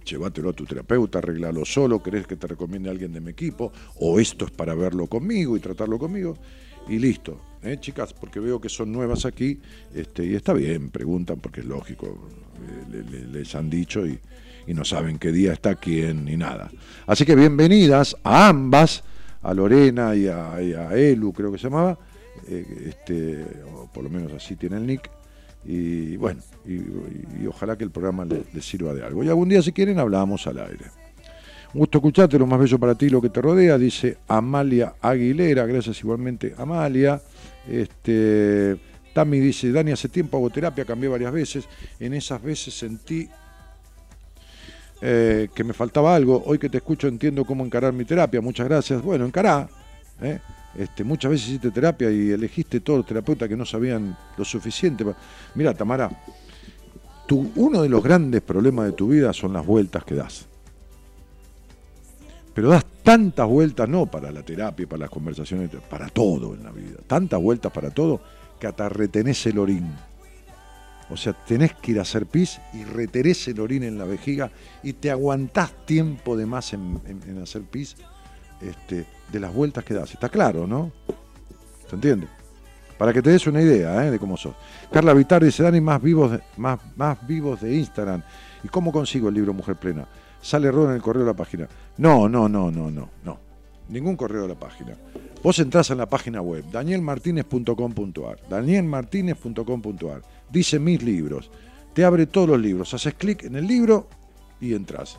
llévatelo a tu terapeuta, arreglalo solo, querés que te recomiende alguien de mi equipo, o esto es para verlo conmigo y tratarlo conmigo, y listo. ¿Eh, chicas? Porque veo que son nuevas aquí este, y está bien, preguntan porque es lógico, eh, les han dicho y, no saben qué día está quién ni nada. Así que bienvenidas a ambas, a Lorena y a, Elu, creo que se llamaba, eh, este, o por lo menos así tiene el nick. Y bueno, y, ojalá que el programa les sirva de algo. Y algún día, si quieren, hablamos al aire. Un gusto escucharte, lo más bello para ti, lo que te rodea, dice Amalia Aguilera, gracias igualmente Amalia. Este, Tami dice, Dani, hace tiempo hago terapia, cambié varias veces, en esas veces sentí eh, que me faltaba algo, hoy que te escucho entiendo cómo encarar mi terapia, muchas gracias. Bueno, encará. ¿eh? Este, muchas veces hiciste terapia y elegiste todos los terapeutas que no sabían lo suficiente. Mira, Tamara, uno de los grandes problemas de tu vida son las vueltas que das pero das tantas vueltas, no para la terapia, para las conversaciones, para todo en la vida, tantas vueltas para todo, que hasta retenés el orín. O sea, tenés que ir a hacer pis y retenés el orín en la vejiga y te aguantás tiempo de más en, hacer pis este, de las vueltas que das. Está claro, ¿no? ¿Se entiende? Para que te des una idea ¿eh? de cómo sos. Carla Vitar dice, Dani, más vivos, más, más vivos de Instagram. ¿Y cómo consigo el libro Mujer Plena? sale error en el correo de la página. No, no, no, no, no, no. Ningún correo de la página. Vos entrás en la página web, danielmartinez.com.ar, danielmartinez.com.ar, dice mis libros, te abre todos los libros, haces clic en el libro y entras.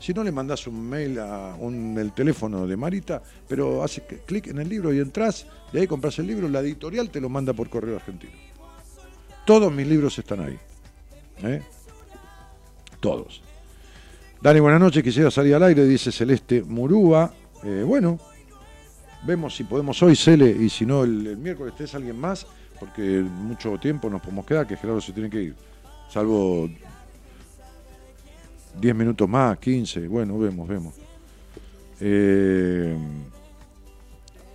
Si no, le mandás un mail a un, el teléfono de Marita, pero haces clic en el libro y entras, y ahí compras el libro, la editorial te lo manda por correo argentino. Todos mis libros están ahí. ¿eh? Todos. Dani, buenas noches, quisiera salir al aire, dice Celeste Murúa. Eh, bueno, vemos si podemos hoy, Cele, y si no, el, miércoles es alguien más, porque mucho tiempo nos podemos quedar, que Gerardo se tiene que ir. Salvo 10 minutos más, 15, bueno, vemos, vemos. Eh,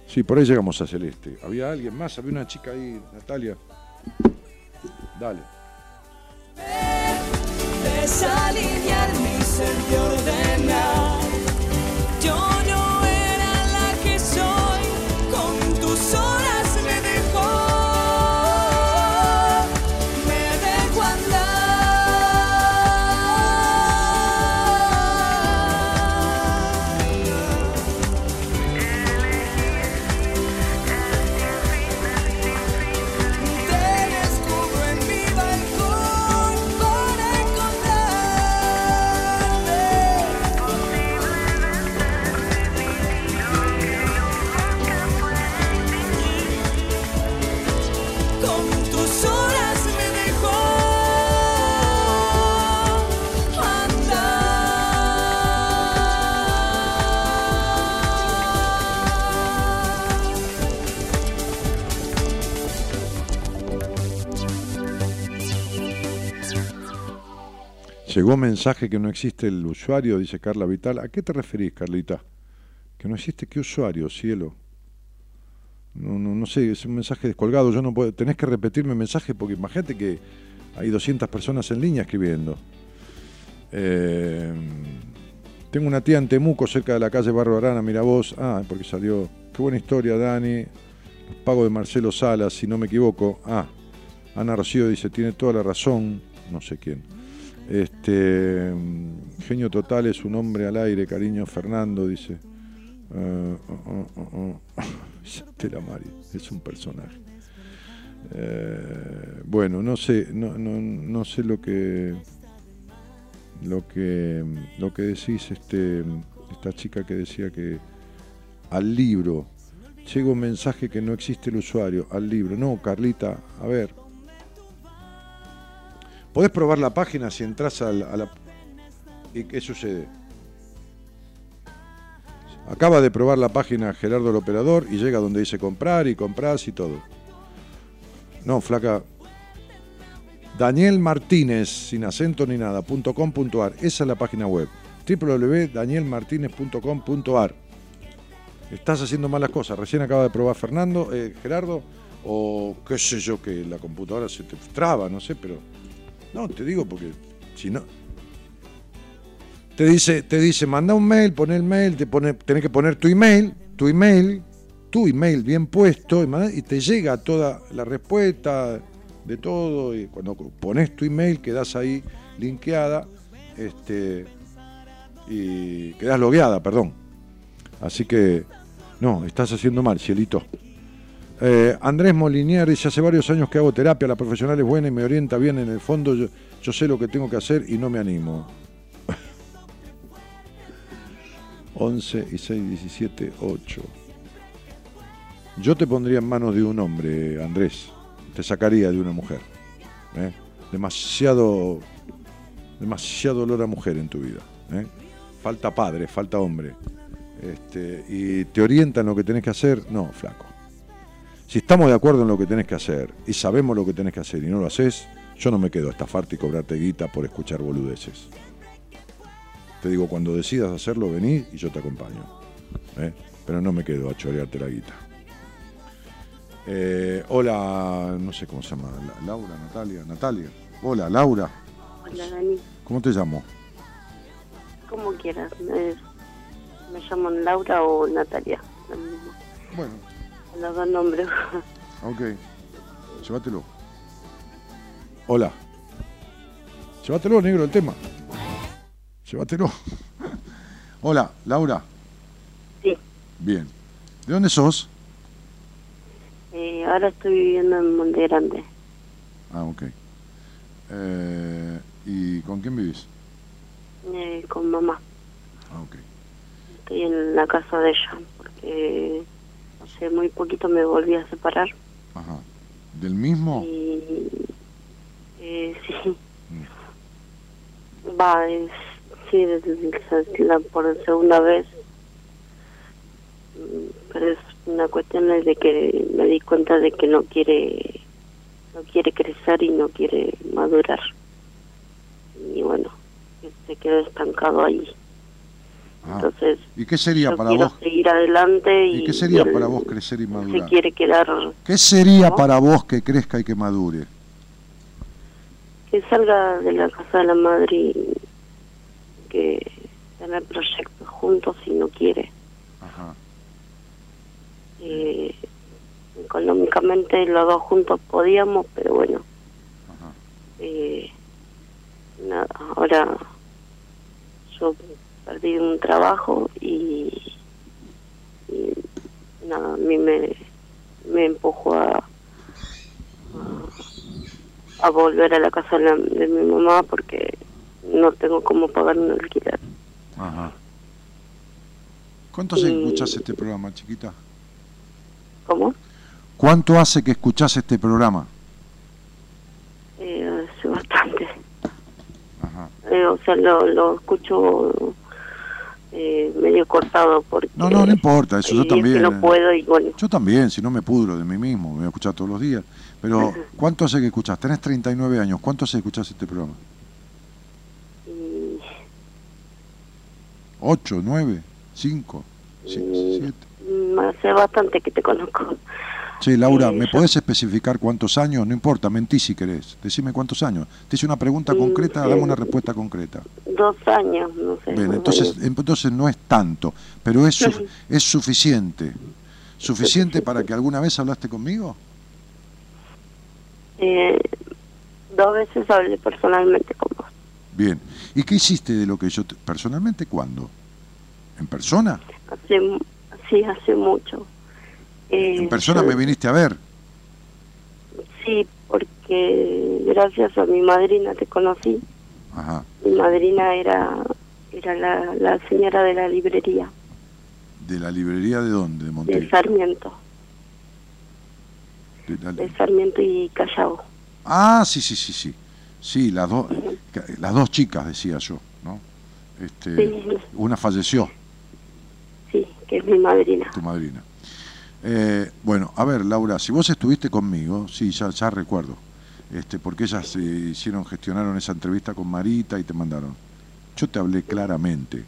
sí, por ahí llegamos a Celeste. ¿Había alguien más? ¿Había una chica ahí, Natalia? Dale mi ser de Llegó mensaje que no existe el usuario, dice Carla Vital. ¿A qué te referís, Carlita? Que no existe qué usuario, cielo. No, no, no sé, es un mensaje descolgado. Yo no puedo. Tenés que repetirme el mensaje porque imagínate que hay 200 personas en línea escribiendo. Eh, Tengo una tía en Temuco, cerca de la calle Barro Arana, mira vos. Ah, porque salió. Qué buena historia, Dani. Los pagos de Marcelo Salas, si no me equivoco. Ah, Ana Rocío dice, tiene toda la razón. No sé quién. Este. mm, Genio total es un hombre al aire, cariño Fernando, dice. Oh, oh. Estela Mari, es un personaje. Eh, bueno, no sé, no, no, no sé lo que lo que lo que decís este esta chica que decía que al libro llega un mensaje que no existe el usuario al libro no Carlita a ver podés probar la página si entras a la, a y qué sucede acaba de probar la página Gerardo el operador y llega donde dice comprar y compras y todo no flaca Daniel Martínez, sin acento ni nada, punto com punto ar. Esa es la página web. www.danielmartinez.com.ar. Estás haciendo malas cosas. Recién acaba de probar Fernando, eh, Gerardo, o qué sé yo, que la computadora se te traba, no sé, pero. No, te digo porque si no. Te dice, te dice, manda un mail, pon el mail, te pone, tenés que poner tu email, tu email, tu email bien puesto, y te llega toda la respuesta de todo, y cuando pones tu email quedas ahí linkeada, este, y quedas logueada, perdón. Así que, no, estás haciendo mal, cielito. Eh, Andrés Molinier dice, hace varios años que hago terapia, la profesional es buena y me orienta bien, en el fondo yo, sé lo que tengo que hacer y no me animo. 11 y 6, 17, 8. Yo te pondría en manos de un hombre, Andrés. Te sacaría de una mujer. ¿eh? Demasiado, demasiado olor a mujer en tu vida. ¿eh? Falta padre, falta hombre. Este, y te orienta en lo que tenés que hacer. No, flaco. Si estamos de acuerdo en lo que tenés que hacer y sabemos lo que tenés que hacer y no lo haces, yo no me quedo a estafarte y cobrarte guita por escuchar boludeces. Te digo, cuando decidas hacerlo, vení y yo te acompaño. ¿eh? Pero no me quedo a chorearte la guita. Eh, hola, no sé cómo se llama, La- Laura, Natalia, Natalia. Hola, Laura. Hola Dani, ¿Cómo te llamo? como quieras. eh, me llamo Laura o Natalia. Bueno, Los dos nombres. ok. Llévatelo. Hola. Llévatelo, negro, el tema. Llévatelo. Hola, Laura. sí. Bien. ¿De dónde sos? Eh, ahora estoy viviendo en Monte Grande. Ah, ok. Eh, ¿Y con quién vivís? eh, con mamá. Ah, ok. Estoy en la casa de ella porque hace muy poquito me volví a separar. Ajá. ¿Del mismo? Y eh, sí. Va, es, sí, desde la, por segunda vez. Mm, Pero es una cuestión de que me di cuenta de que no quiere, no quiere crecer y no quiere madurar. Y bueno, se quedó estancado ahí. Ah. Entonces, ¿Y qué sería yo para quiero vos? seguir adelante y, ¿Y qué sería para vos crecer y se madurar? quiere quedar ¿Qué sería ¿No? para vos que crezca y que madure? que salga de la casa de la madre y que tener proyectos juntos si no quiere. Ajá. Eh, económicamente los dos juntos podíamos, pero bueno, Ajá. eh, nada, ahora yo perdí un trabajo y, y nada, a mí me, me empujó a, a, a volver a la casa de, la- de mi mamá porque no tengo cómo pagar un alquiler. Ajá. ¿Cuánto hace que escuchás este programa, chiquita? ¿Cómo? ¿Cuánto hace que escuchás este programa? Eh, hace bastante. Ajá. Eh, o sea, lo, lo escucho eh, medio cortado porque... No, no, no importa, eso yo que también. no puedo y bueno, Yo también, si no me pudro de mí mismo, me voy a escuchar todos los días. Pero, ¿cuánto hace que escuchás? Tenés 39 años, ¿cuánto hace que escuchás este programa? y, ¿8, 9, 5, 7? mm, hace bastante que te conozco. Che, Laura, Eh, ¿me yo- podés especificar cuántos años? No importa, mentí si querés. Decime cuántos años. Te hice una pregunta Mm, concreta, sí. dame una respuesta concreta. Dos años, no sé. Bien, entonces, no es tanto, pero es, su- es suficiente. ¿Suficiente para que alguna vez hablaste conmigo? Eh, dos veces hablé personalmente con vos. Bien. ¿Y qué hiciste de lo que yo... te- personalmente cuándo? ¿En persona? Hace, sí, hace mucho. Eh, ¿En persona yo- me viniste a ver? Sí, porque gracias a mi madrina te conocí. Ajá. Mi madrina era era la, la señora de la librería ¿De la librería de dónde? De de. Sarmiento, de la- de Sarmiento y Callao. Ah, sí, sí, sí, sí. Sí, las, dos las dos chicas, decía yo, ¿no? Este, Sí. Una falleció, Sí, que es mi madrina. tu madrina. Eh, bueno, a ver, Laura, si vos estuviste conmigo, sí, ya, ya recuerdo, este, porque ellas se hicieron, gestionaron esa entrevista con Marita y te mandaron. Yo te hablé claramente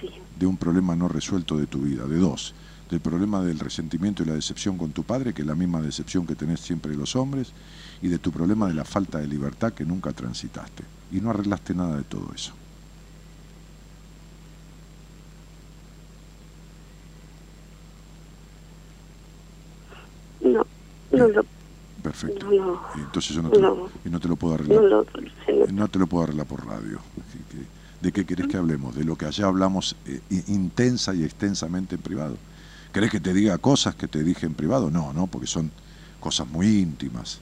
Sí, de un problema no resuelto de tu vida, de dos. Del problema del resentimiento y la decepción con tu padre, que es la misma decepción que tenés siempre los hombres, y de tu problema de la falta de libertad que nunca transitaste. Y no arreglaste nada de todo eso. No, lo, Perfecto. no, entonces yo no te, lo, No. y no te lo puedo arreglar. lo no- te lo puedo arreglar por radio. ¿De qué querés que hablemos? ¿De lo que allá hablamos eh, intensa y extensamente en privado? ¿Querés que te diga cosas que te dije en privado? No, no, porque son cosas muy íntimas.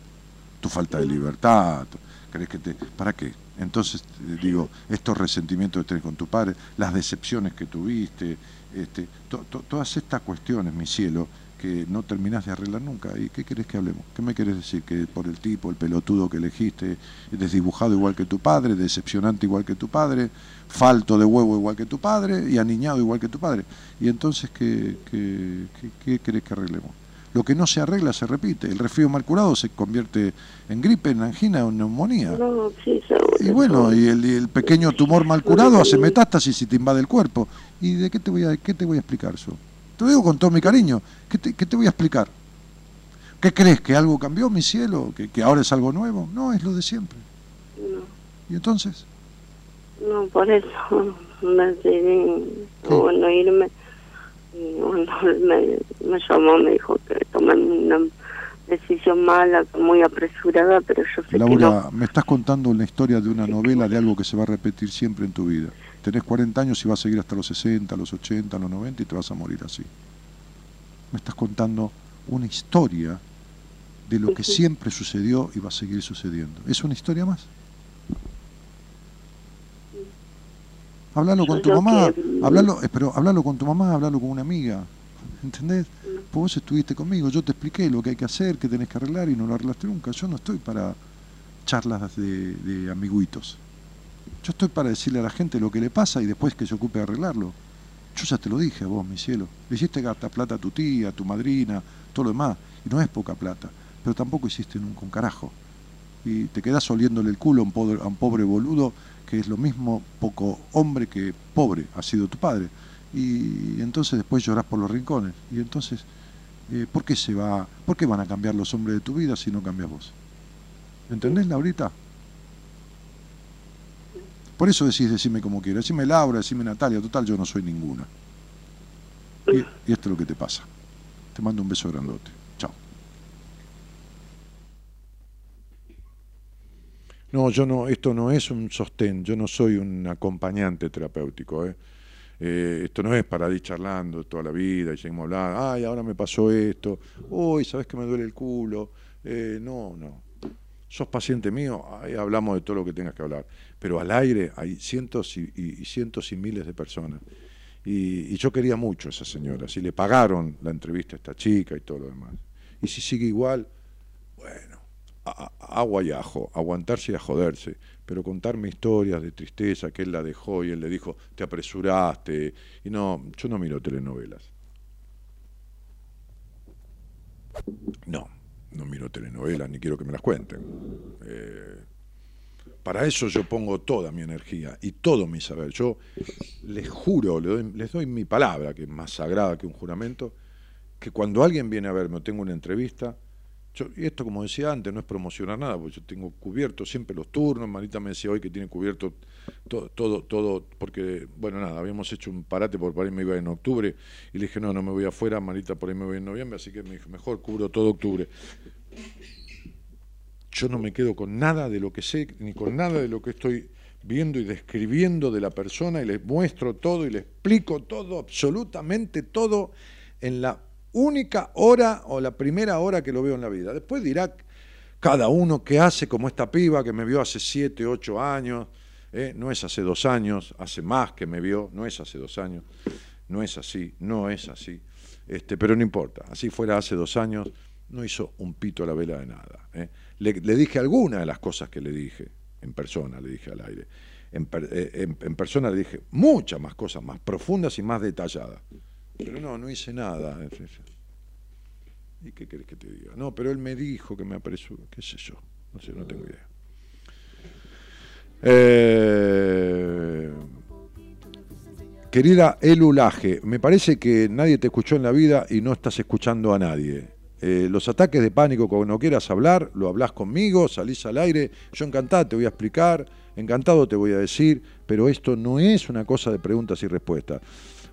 Tu falta de libertad. ¿Querés que te.? ¿Para qué? Entonces, digo, estos resentimientos que tenés con tu padre, las decepciones que tuviste, este, to- to- todas estas cuestiones, mi cielo, que no terminás de arreglar nunca. ¿Y qué querés que hablemos? ¿Qué me querés decir? Que por el tipo, el pelotudo que elegiste, desdibujado igual que tu padre, decepcionante igual que tu padre, falto de huevo igual que tu padre y aniñado igual que tu padre. Y entonces, ¿qué, qué, qué- qué querés que arreglemos? Lo que no se arregla se repite. El resfrío mal curado se convierte en gripe, en angina o en neumonía. no, sí, seguro. Y bueno, y el, y el pequeño tumor mal curado hace metástasis y te invade el cuerpo. ¿Y de qué te voy a, qué te voy a explicar yo? Te lo digo con todo mi cariño. ¿Qué te, qué te voy a explicar? ¿Qué crees? ¿Que algo cambió, mi cielo? ¿Que, que ahora es algo nuevo? No, es lo de siempre. No, ¿Y entonces? no, por eso me decidí, bueno, irme. Y bueno, me, me llamó, me dijo que tomé una decisión mala, muy apresurada, pero yo sé que no. Laura, me estás contando una historia de una novela de algo que se va a repetir siempre en tu vida. Tenés 40 años y vas a seguir hasta los 60, los 80, los 90 y te vas a morir así. Me estás contando una historia de lo que siempre sucedió y va a seguir sucediendo. ¿Es una historia más? Háblalo con tu mamá, háblalo, eh, pero háblalo con tu mamá, háblalo con una amiga. ¿Entendés? Pues vos estuviste conmigo, yo te expliqué lo que hay que hacer, que tenés que arreglar y no lo arreglaste nunca. Yo no estoy para charlas de, de amiguitos. Yo estoy para decirle a la gente lo que le pasa y después que se ocupe de arreglarlo. Yo ya te lo dije a vos, mi cielo. Le hiciste gastar plata a tu tía, a tu madrina, todo lo demás. Y no es poca plata. Pero tampoco hiciste nunca un carajo. Y te quedás oliéndole el culo a un, pobre, a un pobre boludo que es lo mismo poco hombre que pobre ha sido tu padre. Y entonces después llorás por los rincones. Y entonces, eh, ¿por qué se va? ¿Por qué van a cambiar los hombres de tu vida si no cambias vos? ¿Entendés, Laurita? Por eso decís, decime como quieras. Decime Laura, decime Natalia, total, yo no soy ninguna. Y, y esto es lo que te pasa. Te mando un beso grandote. Chao. No, yo no, esto no es un sostén, yo no soy un acompañante terapéutico, ¿eh? Eh, esto no es para ir charlando toda la vida y seguimos hablando, ay, ahora me pasó esto, uy, ¿sabes que me duele el culo? Eh, no, no. Sos paciente mío, ahí hablamos de todo lo que tengas que hablar. Pero al aire hay cientos y, cientos y miles de personas. Y, y yo quería mucho a esa señora. Si le pagaron la entrevista a esta chica y todo lo demás. Y si sigue igual, bueno, agua y ajo, aguantarse y a joderse. Pero contarme historias de tristeza que él la dejó y él le dijo, te apresuraste. Y no, yo no miro telenovelas. No, no miro telenovelas ni quiero que me las cuenten. Eh, para eso yo pongo toda mi energía y todo mi saber. Yo les juro, le doy- les doy mi palabra, que es más sagrada que un juramento, que cuando alguien viene a verme o tengo una entrevista, y esto como decía antes, no es promocionar nada, porque yo tengo cubierto siempre los turnos, Marita me decía hoy que tiene cubierto todo, todo, porque, bueno, nada, habíamos hecho un parate por ahí me iba en octubre, y le dije, no, no me voy afuera, Marita por ahí me voy en noviembre, así que me dijo, mejor cubro todo octubre. Yo no me quedo con nada de lo que sé, ni con nada de lo que estoy viendo y describiendo de la persona, y les muestro todo y le explico todo, absolutamente todo, en la única hora o la primera hora que lo veo en la vida. Después dirá cada uno qué hace, como esta piba que me vio hace siete, ocho años, ¿eh? no es hace dos años, hace más que me vio, no es hace dos años, no es así, no es así. Este, pero no importa, así fuera hace dos años, no hizo un pito a la vela de nada. ¿eh? Le, dije alguna de las cosas que le dije, en persona, le dije al aire. En, eh, persona le dije muchas más cosas, más profundas y más detalladas. Pero no, no hice nada. ¿Y qué querés que te diga? No, pero él me dijo que me apresuró, qué sé yo, no sé, no tengo idea. Eh, querida Elulaje, me parece que nadie te escuchó en la vida y no estás escuchando a nadie. Eh, los ataques de pánico, cuando quieras hablar, lo hablas conmigo, salís al aire, yo encantado te voy a explicar, encantado te voy a decir, pero esto no es una cosa de preguntas y respuestas.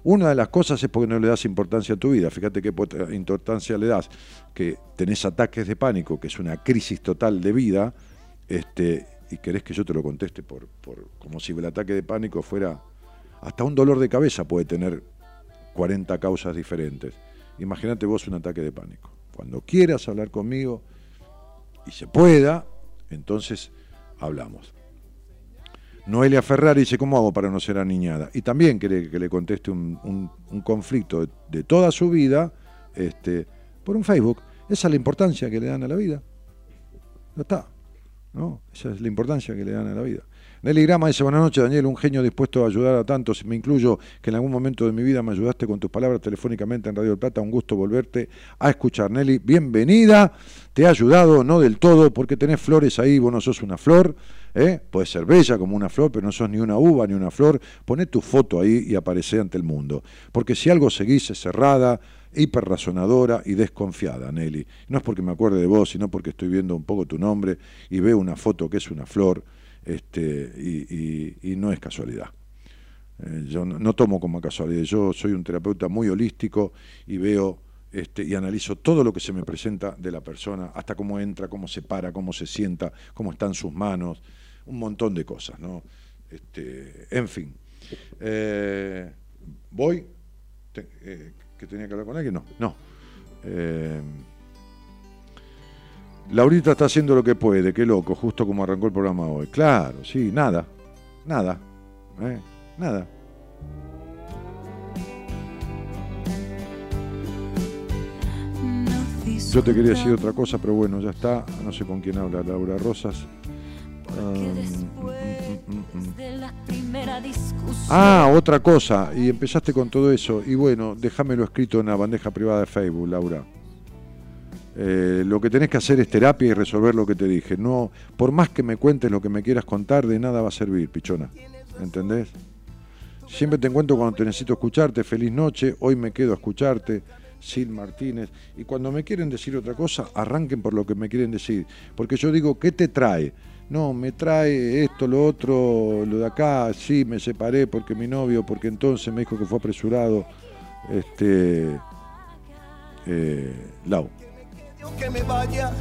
Una de las cosas es porque no le das importancia a tu vida. Fíjate qué importancia le das. Que tenés ataques de pánico, que es una crisis total de vida, este, y querés que yo te lo conteste por, por como si el ataque de pánico fuera. Hasta un dolor de cabeza puede tener 40 causas diferentes. Imagínate vos un ataque de pánico. Cuando quieras hablar conmigo y se pueda, entonces hablamos. Noelia Ferrari dice, ¿cómo hago para no ser aniñada? Y también quiere que le conteste un, conflicto de, toda su vida este, por un Facebook. Esa es la importancia que le dan a la vida. Ya está. ¿no? Esa es la importancia que le dan a la vida. Nelly Grama dice, buenas noches Daniel, un genio dispuesto a ayudar a tantos. Me incluyo que en algún momento de mi vida me ayudaste con tus palabras telefónicamente en Radio del Plata. Un gusto volverte a escuchar. Nelly, bienvenida. Te he ayudado, no del todo, porque tenés flores ahí, vos no sos una flor. ¿Eh? Puedes ser bella como una flor, pero no sos ni una uva ni una flor. Poné tu foto ahí y aparece ante el mundo. Porque si algo seguís es cerrada, hiperrazonadora y desconfiada, Nelly. No es porque me acuerde de vos, sino porque estoy viendo un poco tu nombre y veo una foto que es una flor este, y, y- no es casualidad. Eh, yo no, no tomo como casualidad, yo soy un terapeuta muy holístico y veo este, y analizo todo lo que se me presenta de la persona, hasta cómo entra, cómo se para, cómo se sienta, cómo están sus manos, un montón de cosas, ¿no? Este, en fin. Eh, ¿Voy? Te- eh, ¿Que tenía que hablar con alguien? No, no. Eh, Laurita está haciendo lo que puede, qué loco, justo como arrancó el programa hoy. Claro, sí, nada, nada, nada. Yo te quería decir otra cosa, pero bueno, ya está. No sé con quién habla Laura Rosas. Ah, otra cosa. Y empezaste con todo eso. Y bueno, déjamelo escrito en la bandeja privada de Facebook, Laura. Eh, lo que tenés que hacer es terapia y resolver lo que te dije. No, por más que me cuentes lo que me quieras contar, de nada va a servir, pichona. ¿Entendés? Siempre te encuentro cuando te necesito escucharte. Feliz noche. Hoy me quedo a escucharte. Sil Martínez. Y cuando me quieren decir otra cosa, arranquen por lo que me quieren decir. Porque yo digo, ¿qué te trae? No, me trae esto, lo otro, lo de acá. Sí, me separé porque mi novio, porque entonces me dijo que fue apresurado. Este. eh, Lau, que me vaya,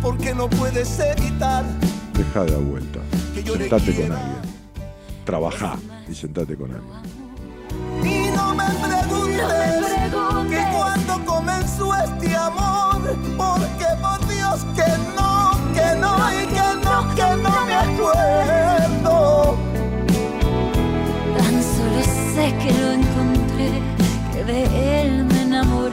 porque no puedes evitar deja de dar vuelta. Sentate con alguien. Trabajá y sentate con alguien. Y no me preguntes que cuando comenzó este amor, porque por Dios que no, que no y que no, que acuerdo. Tan solo sé que lo encontré, que de él me enamoré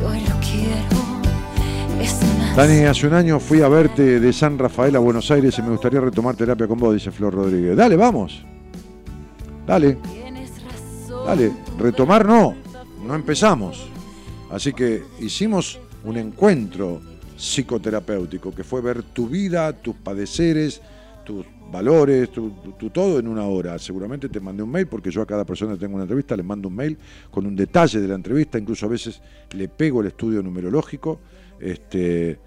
y hoy lo quiero. Es más, Dani, hace un año fui a verte de San Rafael a Buenos Aires y me gustaría retomar terapia con vos, dice Flor Rodríguez. Dale, vamos. Dale, tienes razón. dale. Retomar no, no empezamos. Así que hicimos un encuentro psicoterapéutico que fue ver tu vida, tus padeceres, tus valores, tu, todo en una hora. Seguramente te mandé un mail, porque yo a cada persona que tengo una entrevista le mando un mail con un detalle de la entrevista, incluso a veces le pego el estudio numerológico, este,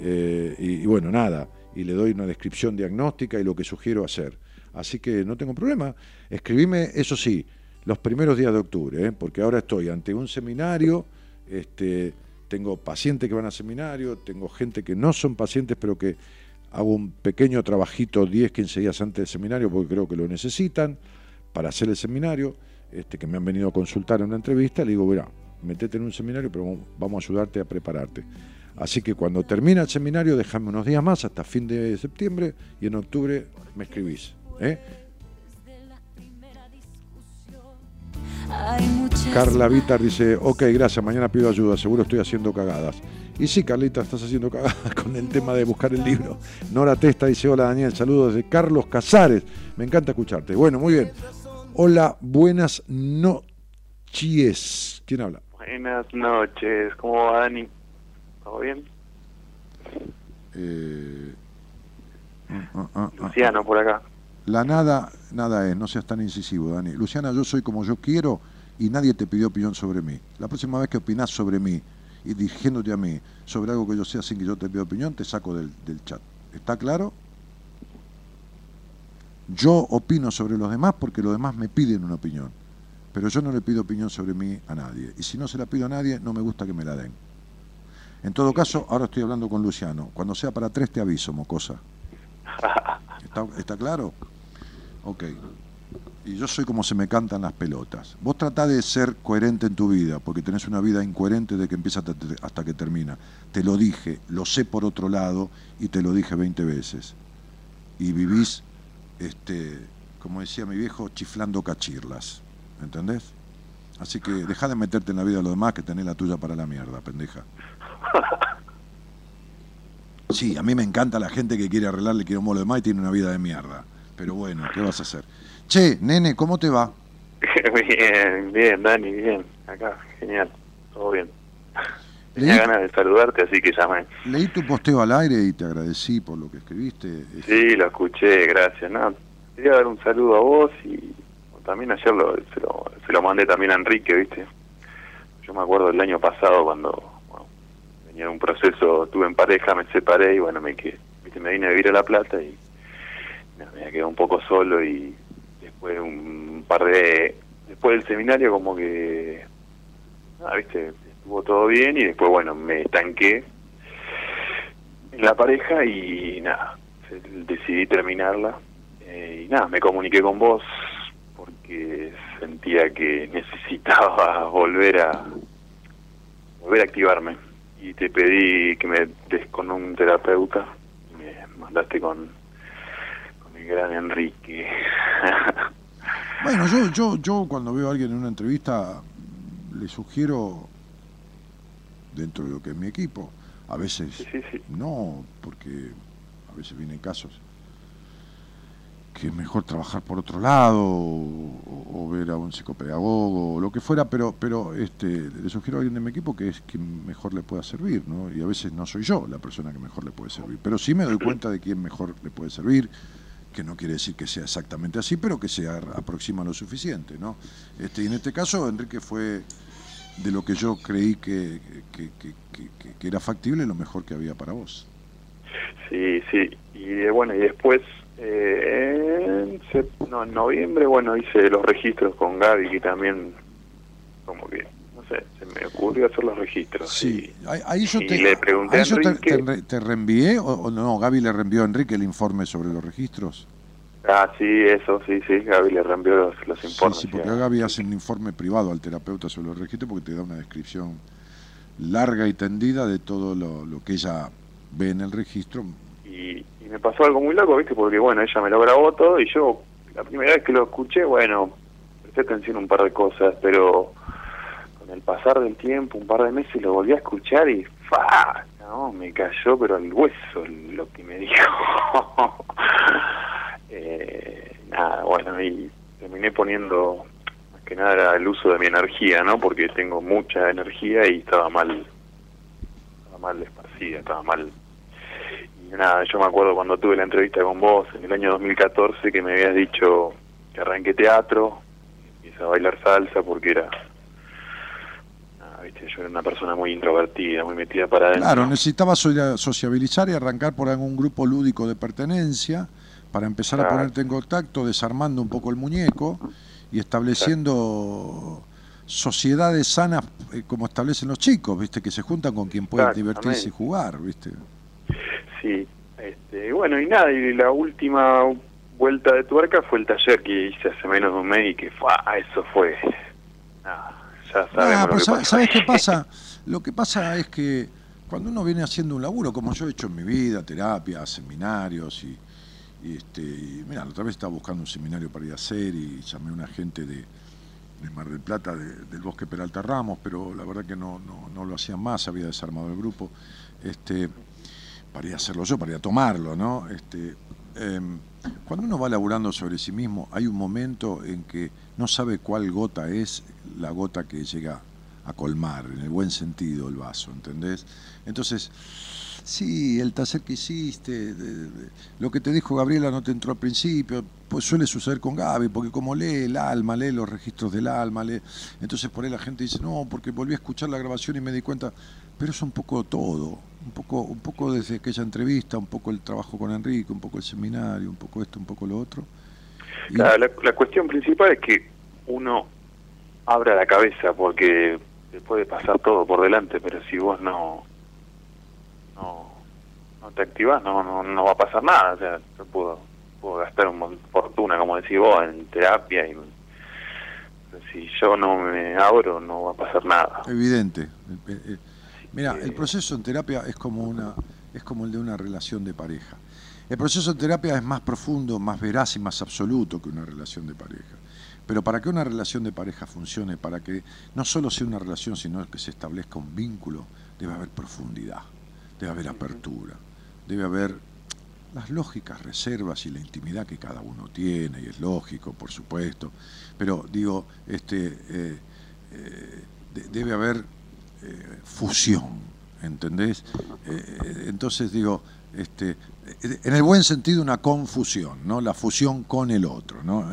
eh, y, bueno, nada, y le doy una descripción diagnóstica y lo que sugiero hacer. Así que no tengo problema. Escribime, eso sí, los primeros días de octubre, ¿eh? porque ahora estoy ante un seminario, este, tengo pacientes que van al seminario, tengo gente que no son pacientes, pero que hago un pequeño trabajito 10, 15 días antes del seminario, porque creo que lo necesitan para hacer el seminario, este, que me han venido a consultar en una entrevista, le digo, verá, metete en un seminario, pero vamos a ayudarte a prepararte. Así que cuando termina el seminario, déjame unos días más, hasta fin de septiembre, y en octubre me escribís. ¿eh? Carla Vitar dice, ok, gracias, mañana pido ayuda, seguro estoy haciendo cagadas. Y sí, Carlita, estás haciendo con el tema de buscar el libro. Nora Testa dice, hola Daniel, saludos desde Carlos Casares. Me encanta escucharte. Bueno, muy bien. Hola, buenas noches. ¿Quién habla? Buenas noches, ¿cómo va Dani? ¿Todo bien? Eh, ah, ah, ah, Luciano por acá. La nada, nada es, no seas tan incisivo, Dani. Luciana, yo soy como yo quiero y nadie te pidió opinión sobre mí. La próxima vez que opinás sobre mí y dirigiéndote a mí sobre algo que yo sea sin que yo te pida opinión, te saco del, del chat. ¿Está claro? Yo opino sobre los demás porque los demás me piden una opinión. Pero yo no le pido opinión sobre mí a nadie. Y si no se la pido a nadie, no me gusta que me la den. En todo caso, ahora estoy hablando con Luciano. Cuando sea para tres te aviso, mocosa. ¿Está, está claro? Ok. Y yo soy como se me cantan las pelotas. Vos tratá de ser coherente en tu vida, porque tenés una vida incoherente de que empieza hasta- que termina. Te lo dije, lo sé por otro lado y te lo dije 20 veces. Y vivís, este, como decía mi viejo, chiflando cachirlas. ¿Entendés? Así que deja de meterte en la vida de los demás que tenés la tuya para la mierda, pendeja. Sí, a mí me encanta la gente que quiere arreglarle que un los demás y tiene una vida de mierda. Pero bueno, ¿qué vas a hacer? Che, nene, ¿cómo te va? bien, bien, Dani, bien. Acá, genial, todo bien. Tenía Leí, ganas de saludarte, así que llamé. leí tu posteo al aire y te agradecí por lo que escribiste. Es- Sí, lo escuché, gracias. No, quería dar un saludo a vos y también ayer lo, se, lo, se lo mandé también a Enrique, ¿viste? Yo me acuerdo del año pasado cuando de un proceso, estuve en pareja, me separé y bueno, me, que, ¿viste? me vine a vivir a La Plata y me quedé un poco solo y después un par de... Después del seminario como que... nada, ¿viste? Estuvo todo bien y después, bueno, me estanqué en la pareja y nada, decidí terminarla. Eh, y nada, me comuniqué con vos porque sentía que necesitaba volver a volver a activarme y te pedí que me des con un terapeuta me mandaste con el gran Enrique. Bueno, yo, yo, yo cuando veo a alguien en una entrevista le sugiero, dentro de lo que es mi equipo, a veces Sí, sí, sí. no, porque a veces vienen casos que es mejor trabajar por otro lado o, o ver a un psicopedagogo o lo que fuera, pero pero este le sugiero a alguien de mi equipo que es quien mejor le pueda servir, ¿no? Y a veces no soy yo la persona que mejor le puede servir, pero sí me doy cuenta de quién mejor le puede servir, que no quiere decir que sea exactamente así, pero que se aproxima lo suficiente, ¿no? Este, y en este caso Enrique fue de lo que yo creí que, que, que- era factible lo mejor que había para vos. Sí, sí. Y eh, bueno, y después, eh, en, no, en noviembre, bueno, hice los registros con Gaby, que también, como que, sé, se me ocurrió hacer los registros. Sí, Y- ahí, yo y te, le pregunté ahí a yo te, te te reenvié o, o no, Gaby le reenvió a Enrique el informe sobre los registros. Ah, sí, eso, sí, sí, Gaby le reenvió los, los Sí, informes. sí, porque ya. Gaby hace un informe privado al terapeuta sobre los registros porque te da una descripción larga y tendida de todo lo, lo que ella ve en el registro. y, y me pasó algo muy loco, ¿viste? Porque, bueno, ella me lo grabó todo y yo, la primera vez que lo escuché, bueno, presté atención a un par de cosas, pero con el pasar del tiempo, un par de meses, lo volví a escuchar y ¡fa! No, me cayó, pero al hueso lo que me dijo. eh, nada, bueno, y terminé poniendo, más que nada, el uso de mi energía, ¿no? Porque tengo mucha energía y estaba mal, estaba mal esparcida, estaba mal y nada, yo me acuerdo cuando tuve la entrevista con vos en el año 2014 que me habías dicho que arranqué teatro, empecé a bailar salsa porque era... viste, yo era una persona muy introvertida, muy metida para adentro. Claro, necesitaba so- sociabilizar y arrancar por algún grupo lúdico de pertenencia para empezar a ponerte en contacto, desarmando un poco el muñeco y estableciendo sociedades sanas eh, como establecen los chicos, ¿viste? Que se juntan con quien pueden divertirse y jugar, ¿viste? Sí, este, bueno, y nada, y la última vuelta de tuerca fue el taller que hice hace menos de un mes y que fue, eso fue, nada, ya sabemos Ah, lo pero que ¿sabes, sabes qué pasa? Lo que pasa es que cuando uno viene haciendo un laburo, como yo he hecho en mi vida, terapia, seminarios y, y este, y mira, la otra vez estaba buscando un seminario para ir a hacer y llamé a una gente de, de Mar del Plata, de- del Bosque Peralta Ramos, pero la verdad que no, no, no lo hacían más, había desarmado el grupo, este, para ir a hacerlo yo, para ir a tomarlo, ¿no? Este, em, cuando uno va laburando sobre sí mismo, hay un momento en que no sabe cuál gota es la gota que llega a colmar, en el buen sentido, el vaso, ¿entendés? Entonces, sí, el taller que hiciste, lo que te dijo Gabriela no te entró al principio, pues suele suceder con Gaby, porque como lee el alma, lee los registros del alma, lee, entonces por ahí la gente dice, no, porque volví a escuchar la grabación y me di cuenta, pero es un poco todo, un poco, un poco desde aquella entrevista, un poco el trabajo con Enrique, un poco el seminario, un poco esto, un poco lo otro. Claro, la, la cuestión principal es que uno abra la cabeza porque te puede pasar todo por delante, pero si vos no no, no te activás, no, no, no va a pasar nada. O sea, yo puedo, puedo gastar una fortuna, como decís vos, en terapia y pero si yo no me abro, no va a pasar nada. Evidente. Eh, eh, Mira, que- el proceso en terapia es como una es como el de una relación de pareja. El proceso en terapia es más profundo, más veraz y más absoluto que una relación de pareja. Pero para que una relación de pareja funcione, para que no solo sea una relación, sino que se establezca un vínculo, debe haber profundidad, debe haber apertura, debe haber las lógicas reservas y la intimidad que cada uno tiene, y es lógico, por supuesto, pero digo, este, eh, eh, de- debe haber eh, fusión, ¿entendés? Entonces digo, este, en el buen sentido una confusión, ¿no? La fusión con el otro, ¿no?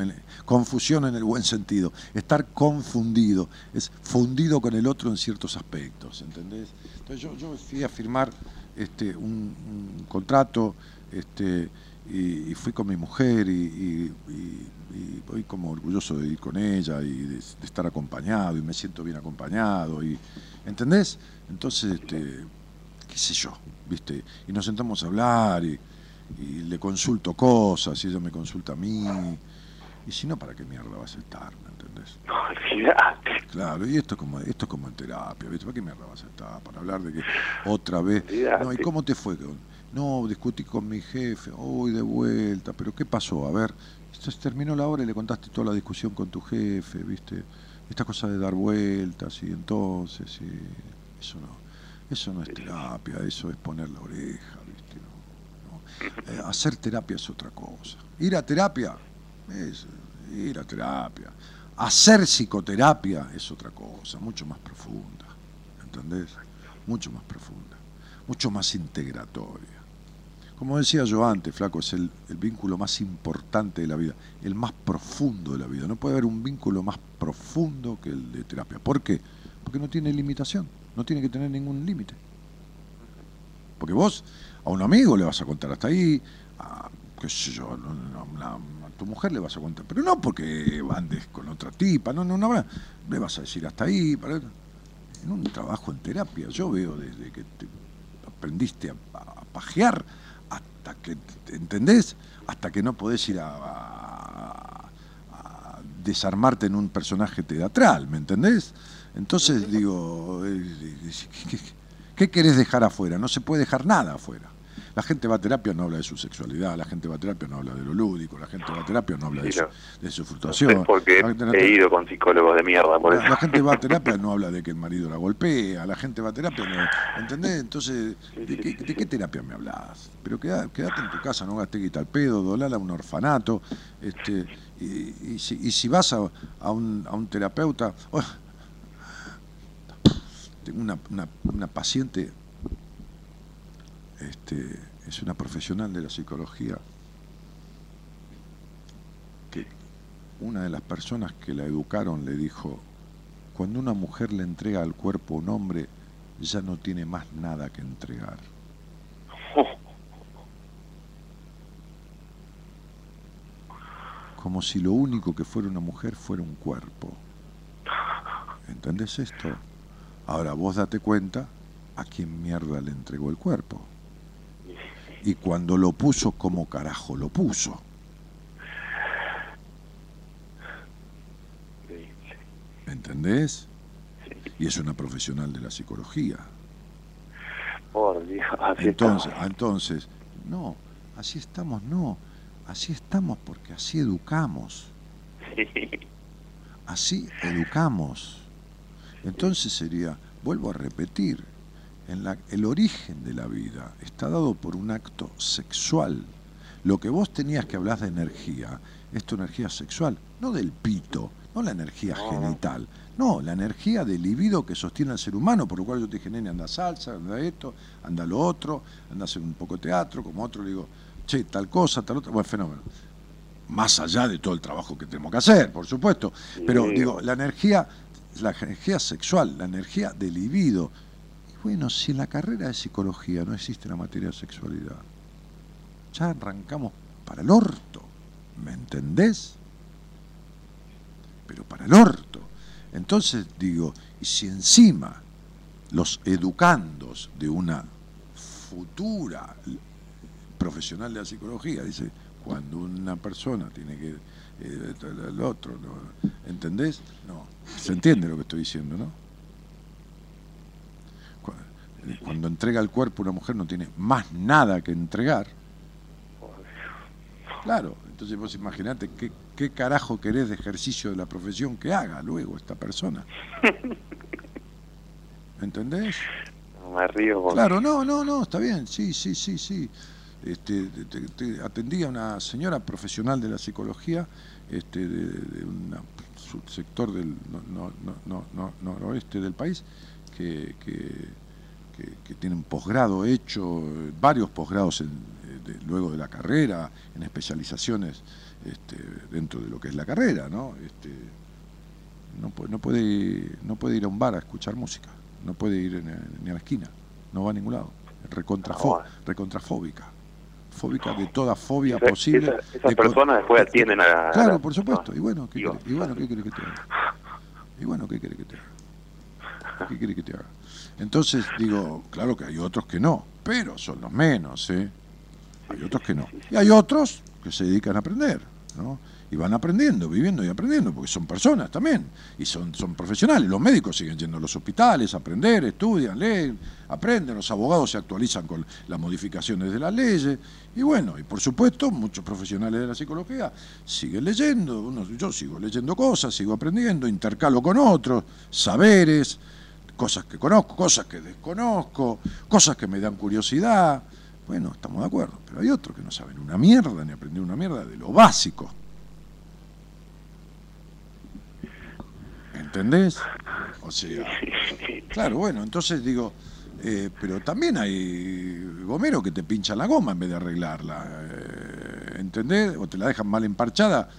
Confusión en el buen sentido, estar confundido, es fundido con el otro en ciertos aspectos, ¿entendés? Entonces yo, yo fui a firmar este, un, contrato este, y, fui con mi mujer y, voy como orgulloso de ir con ella y de, de estar acompañado y me siento bien acompañado y ¿entendés? Entonces, este, qué sé yo, ¿viste? Y nos sentamos a hablar y, y le consulto cosas y ella me consulta a mí y si no, ¿para qué mierda va a aceptar? ¿Me entendés? No, olvidate. Claro, y esto es como, esto es como en terapia, ¿viste? ¿Para qué mierda vas a estar? Para hablar de que otra vez. No, ¿y cómo te fue? No, discutí con mi jefe, uy, de vuelta, pero ¿qué pasó? A ver, esto se terminó la hora y le contaste toda la discusión con tu jefe, ¿viste? Esta cosa de dar vueltas y entonces, y eso no, eso no es terapia, eso es poner la oreja. Eh, hacer terapia es otra cosa. Ir a terapia es ir a terapia. Hacer psicoterapia es otra cosa, mucho más profunda, ¿entendés? Mucho más profunda, mucho más integratoria. Como decía yo antes, Flaco, es el vínculo más importante de la vida, el más profundo de la vida. No puede haber un vínculo más profundo que el de terapia. ¿Por qué? Porque no tiene limitación, no tiene que tener ningún límite. Porque vos a un amigo le vas a contar hasta ahí, a, qué sé yo, a tu mujer le vas a contar, pero no porque andes con otra tipa, no, no, no, le vas a decir hasta ahí. Para, en un trabajo en terapia, yo veo desde que te aprendiste a, a pajear hasta que, te- ¿entendés? Hasta que no podés ir a desarmarte en un personaje teatral, ¿me entendés? Entonces digo, eh, ¿qué, qué- qué querés dejar afuera? No se puede dejar nada afuera. La gente va a terapia no habla de su sexualidad, la gente va a terapia no habla de lo lúdico, la gente va a terapia no habla de Sí, su, de su No sé frustración. porque La he ido con psicólogos de mierda por la, eso. la gente va a terapia no habla de que el marido la golpea, la gente va a terapia, no, ¿entendés? Entonces, ¿de sí, qué, de qué terapia me hablas? Pero queda- quédate en tu casa, no gastes guita al pedo, dolala a un orfanato, este, y, y si, y si vas a, a un, a un terapeuta, oh, tengo una, una, paciente, este, es una profesional de la psicología que una de las personas que la educaron le dijo, cuando una mujer le entrega al cuerpo un hombre, ya no tiene más nada que entregar. Como si lo único que fuera una mujer fuera un cuerpo. ¿Entendés esto? Ahora vos date cuenta a quién mierda le entregó el cuerpo. Y cuando lo puso, ¿cómo carajo lo puso? ¿Entendés? Y es una profesional de la psicología. Por Dios, así Entonces, estamos. entonces, no, así estamos, no. Así estamos porque así educamos. Así educamos. Entonces sería, vuelvo a repetir, en la- el origen de la vida está dado por un acto sexual. Lo que vos tenías que hablar de energía es tu energía sexual, no del pito, no la energía genital, no, la energía del libido que sostiene al ser humano, por lo cual yo te dije, nene, anda salsa, anda esto, anda lo otro, anda a hacer un poco de teatro, como otro le digo, che, tal cosa, tal otra, bueno, fenómeno. Más allá de todo el trabajo que tenemos que hacer, por supuesto, pero Sí. digo, la energía, la energía sexual, la energía del libido, y bueno, si en la carrera de psicología no existe la materia de sexualidad, ya arrancamos para el orto, ¿me entendés? Pero para el orto. Entonces digo, y si encima los educandos de una futura profesional de la psicología dice, cuando una persona tiene que eh, el otro, ¿no? ¿entendés? No, se entiende lo que estoy diciendo, ¿no? Cu- Cuando entrega el cuerpo una mujer no tiene más nada que entregar. Claro, entonces vos imaginate qué, qué carajo querés de ejercicio de la profesión que haga luego esta persona. ¿Entendés? Me río porque Claro, no, no, no, está bien, sí, sí, sí, sí. Este, te- te- te- atendí a una señora profesional de la psicología este, de, de un sector del no, no, no, no, no- noroeste del país que, que, que- que tiene un posgrado hecho, varios posgrados en- eh, de- luego de la carrera, en especializaciones este, dentro de lo que es la carrera, ¿no? Este, no, no, puede, no puede ir a un bar a escuchar música, no puede ir en- ni a la esquina, no va a ningún lado, recontrafo- Ah, recontrafóbica, fóbica de toda fobia Esa- posible. esa- esas de co- personas después de- atienden a la- Claro, la- por supuesto, y bueno, ¿qué querés- y bueno, ¿qué querés que te haga? Y bueno, ¿qué querés que te haga? ¿Qué querés que te haga? Entonces, digo, claro que hay otros que no, pero son los menos, ¿eh? Hay otros que no. Y hay otros que se dedican a aprender, ¿no? Y van aprendiendo, viviendo y aprendiendo, porque son personas también, y son, son profesionales. Los médicos siguen yendo a los hospitales aprender, estudian, leen, aprenden, los abogados se actualizan con las modificaciones de las leyes, y bueno, y por supuesto, muchos profesionales de la psicología siguen leyendo, yo sigo leyendo cosas, sigo aprendiendo, intercalo con otros, saberes, cosas que conozco, cosas que desconozco, cosas que me dan curiosidad. Bueno, estamos de acuerdo, pero hay otros que no saben una mierda ni aprender una mierda de lo básico. ¿Entendés? O sea, claro, bueno, entonces digo, eh, pero también hay gomero que te pinchan la goma en vez de arreglarla. eh, ¿Entendés? O te la dejan mal emparchada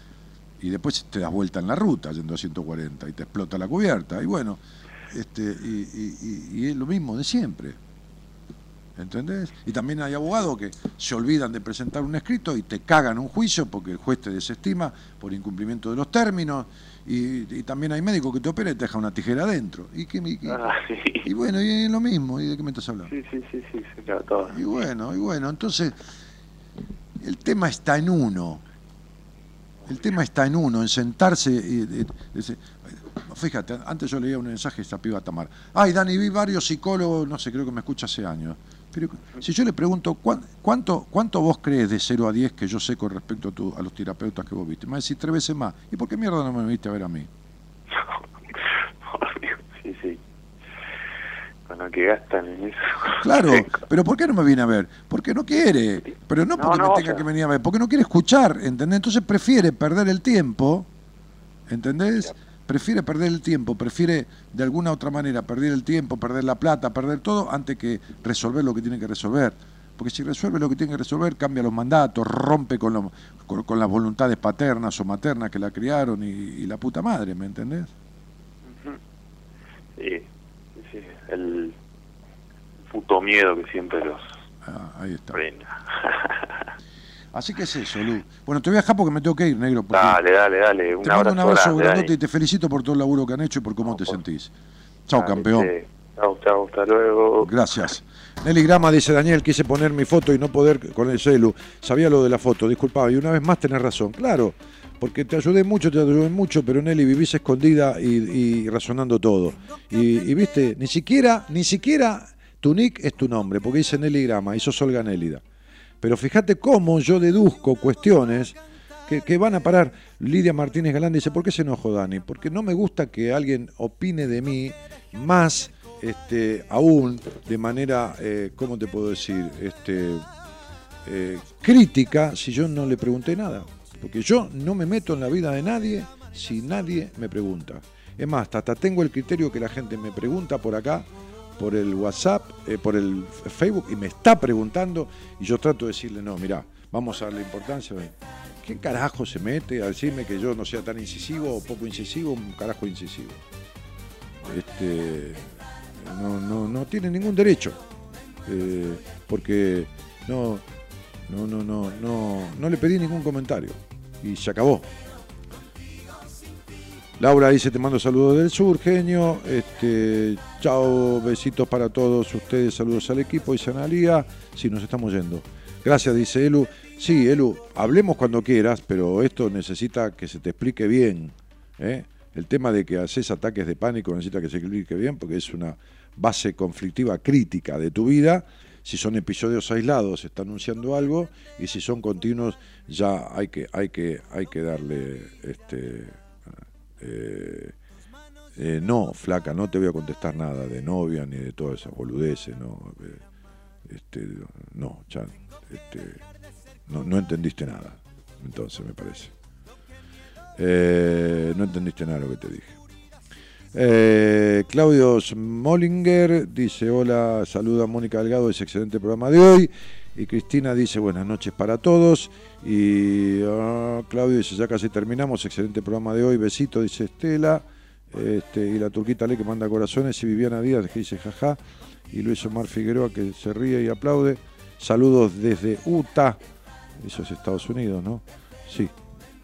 y después te das vuelta en la ruta yendo a 140 y te explota la cubierta. Y bueno, este, y, y- y- y es lo mismo de siempre. ¿Entendés? Y también hay abogados que se olvidan de presentar un escrito y te cagan un juicio porque el juez te desestima por incumplimiento de los términos. Y, y también hay médicos que te operan y te dejan una tijera adentro. Y, que, y, Ah, sí. y bueno, y es lo mismo. ¿Y de qué me estás hablando? Sí, sí, sí, sí, claro, todo. Y bueno, y bueno, entonces el tema está en uno. El tema está en uno, en sentarse y, dice- fíjate, antes yo leía un mensaje de esta piba Tamar. Ay, Dani, vi varios psicólogos, no sé, creo que me escucha hace años. Pero si yo le pregunto, ¿cuán- ¿cuánto, cuánto vos crees de 0 a 10 que yo sé con respecto a, tu- a los terapeutas que vos viste? Me va a decir tres veces más. ¿Y por qué mierda no me viste a ver a mí? Sí, sí. Con lo que gastan en eso. Claro, pero ¿por qué no me viene a ver? Porque no quiere, pero no porque no, me o tenga sea- que venir a ver, porque no quiere escuchar, ¿entendés? Entonces prefiere perder el tiempo, ¿entendés? Prefiere perder el tiempo, prefiere de alguna otra manera perder el tiempo, perder la plata, perder todo, antes que resolver lo que tiene que resolver. Porque si resuelve lo que tiene que resolver, cambia los mandatos, rompe con, lo- con, con las voluntades paternas o maternas que la criaron y, y la puta madre, ¿me entendés? Sí, sí, sí, el puto miedo que siempre los Ah, ahí está. Así que es eso, Lu. Bueno, te voy a dejar porque me tengo que ir, negro. dale, dale, dale. Un te mando un abrazo, abrazo grande, grandote y te felicito por todo el laburo que han hecho y por cómo te sentís. Dale, campeón. che. Chau, chau, hasta luego. Gracias. Nelly Grama dice, Daniel, quise poner mi foto y no poder con el celu. Sabía lo de la foto, disculpaba. Y una vez más tenés razón. Claro, porque te ayudé mucho, te ayudé mucho, pero Nelly vivís escondida y, y razonando todo. Y, y, viste, ni siquiera, ni siquiera tu nick es tu nombre, porque dice Nelly Grama y sos Olga Nélida. Pero fíjate cómo yo deduzco cuestiones que, van a parar. Lidia Martínez Galán dice, ¿por qué se enojó Dani? Porque no me gusta que alguien opine de mí más este, aún de manera, eh, ¿cómo te puedo decir? Este, eh, crítica si yo no le pregunté nada. Porque yo no me meto en la vida de nadie si nadie me pregunta. Es más, hasta tengo el criterio que la gente me pregunta por acá, por el WhatsApp, eh, por el Facebook, y me está preguntando, y yo trato de decirle, no, mira, vamos a darle importancia. ¿Quién carajo se mete a decirme que yo no sea tan incisivo o poco incisivo? Un carajo incisivo. Este, no, no, no tiene ningún derecho. eh, porque no, no, no, no, no le pedí ningún comentario. Y se acabó. Laura dice, te mando saludos del sur, genio. Este, chao, besitos para todos ustedes, saludos al equipo. Dice Analía, sí, nos estamos yendo. Gracias, dice Elu. Sí, Elu, hablemos cuando quieras, pero esto necesita que se te explique bien. ¿eh? El tema de que haces ataques de pánico necesita que se explique bien porque es una base conflictiva crítica de tu vida. Si son episodios aislados, está anunciando algo, y si son continuos, ya hay que, hay que, hay que darle este, eh, eh, no, flaca, no te voy a contestar nada de novia ni de todas esas boludeces, no, eh, este, no, ya, este, no, no entendiste nada, entonces me parece. Eh, no entendiste nada de lo que te dije. Eh, Claudio Mollinger dice hola, saluda a Mónica Delgado, es excelente programa de hoy. Y Cristina dice buenas noches para todos. Y ah, Claudio dice ya casi terminamos, excelente programa de hoy, besito, dice Estela. Este, y la turquita Le que manda corazones y Viviana Díaz que dice jaja. Y Luis Omar Figueroa que se ríe y aplaude. Saludos desde Utah. Eso es Estados Unidos, ¿no? Sí.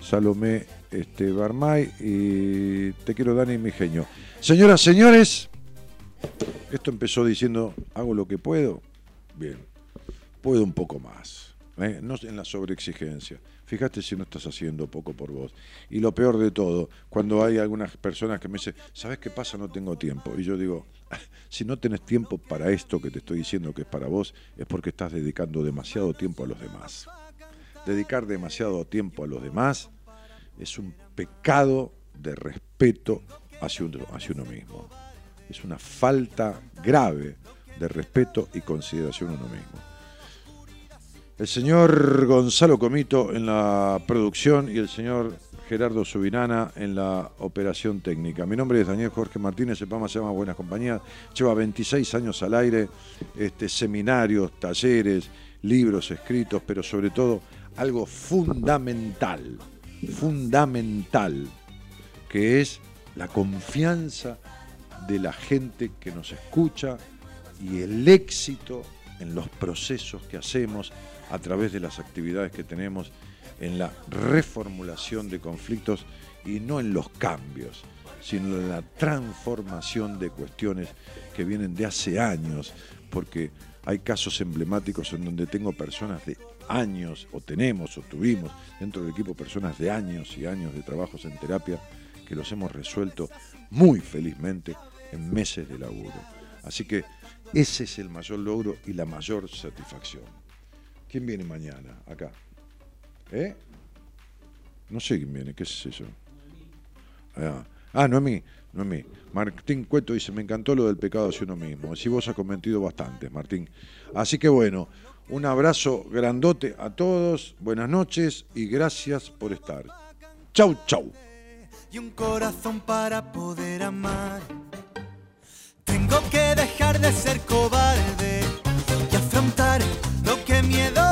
Salomé este, Barmay y te quiero Dani mi genio. Señoras, señores, esto empezó diciendo hago lo que puedo. Bien, puedo un poco más. ¿eh? No en la sobreexigencia. Fíjate si no estás haciendo poco por vos. Y lo peor de todo, cuando hay algunas personas que me dicen, ¿sabes qué pasa? No tengo tiempo. Y yo digo, si no tenés tiempo para esto que te estoy diciendo que es para vos, es porque estás dedicando demasiado tiempo a los demás. Dedicar demasiado tiempo a los demás es un pecado de respeto hacia uno, hacia uno mismo. Es una falta grave de respeto y consideración a uno mismo. El señor Gonzalo Comito en la producción y el señor Gerardo Subinana en la operación técnica. Mi nombre es Daniel Jorge Martínez, el programa se llama Buenas Compañías, lleva 26 años al aire, este, seminarios, talleres, libros escritos, pero sobre todo algo fundamental, fundamental, que es la confianza de la gente que nos escucha y el éxito en los procesos que hacemos a través de las actividades que tenemos en la reformulación de conflictos y no en los cambios, sino en la transformación de cuestiones que vienen de hace años, porque hay casos emblemáticos en donde tengo personas de años, o tenemos, o tuvimos dentro del equipo personas de años y años de trabajos en terapia que los hemos resuelto muy felizmente en meses de laburo. Así que ese es el mayor logro y la mayor satisfacción. ¿Quién viene mañana acá? ¿Eh? No sé quién viene, ¿qué es eso? Ah, ah no a mí, no a mí. Martín Cueto dice, me encantó lo del pecado hacia uno mismo. Si vos has cometido bastante, Martín. Así que bueno, un abrazo grandote a todos, buenas noches y gracias por estar. Chau, chau. Y un corazón para poder amar. Tengo que dejar de ser cobarde y afrontar miedo.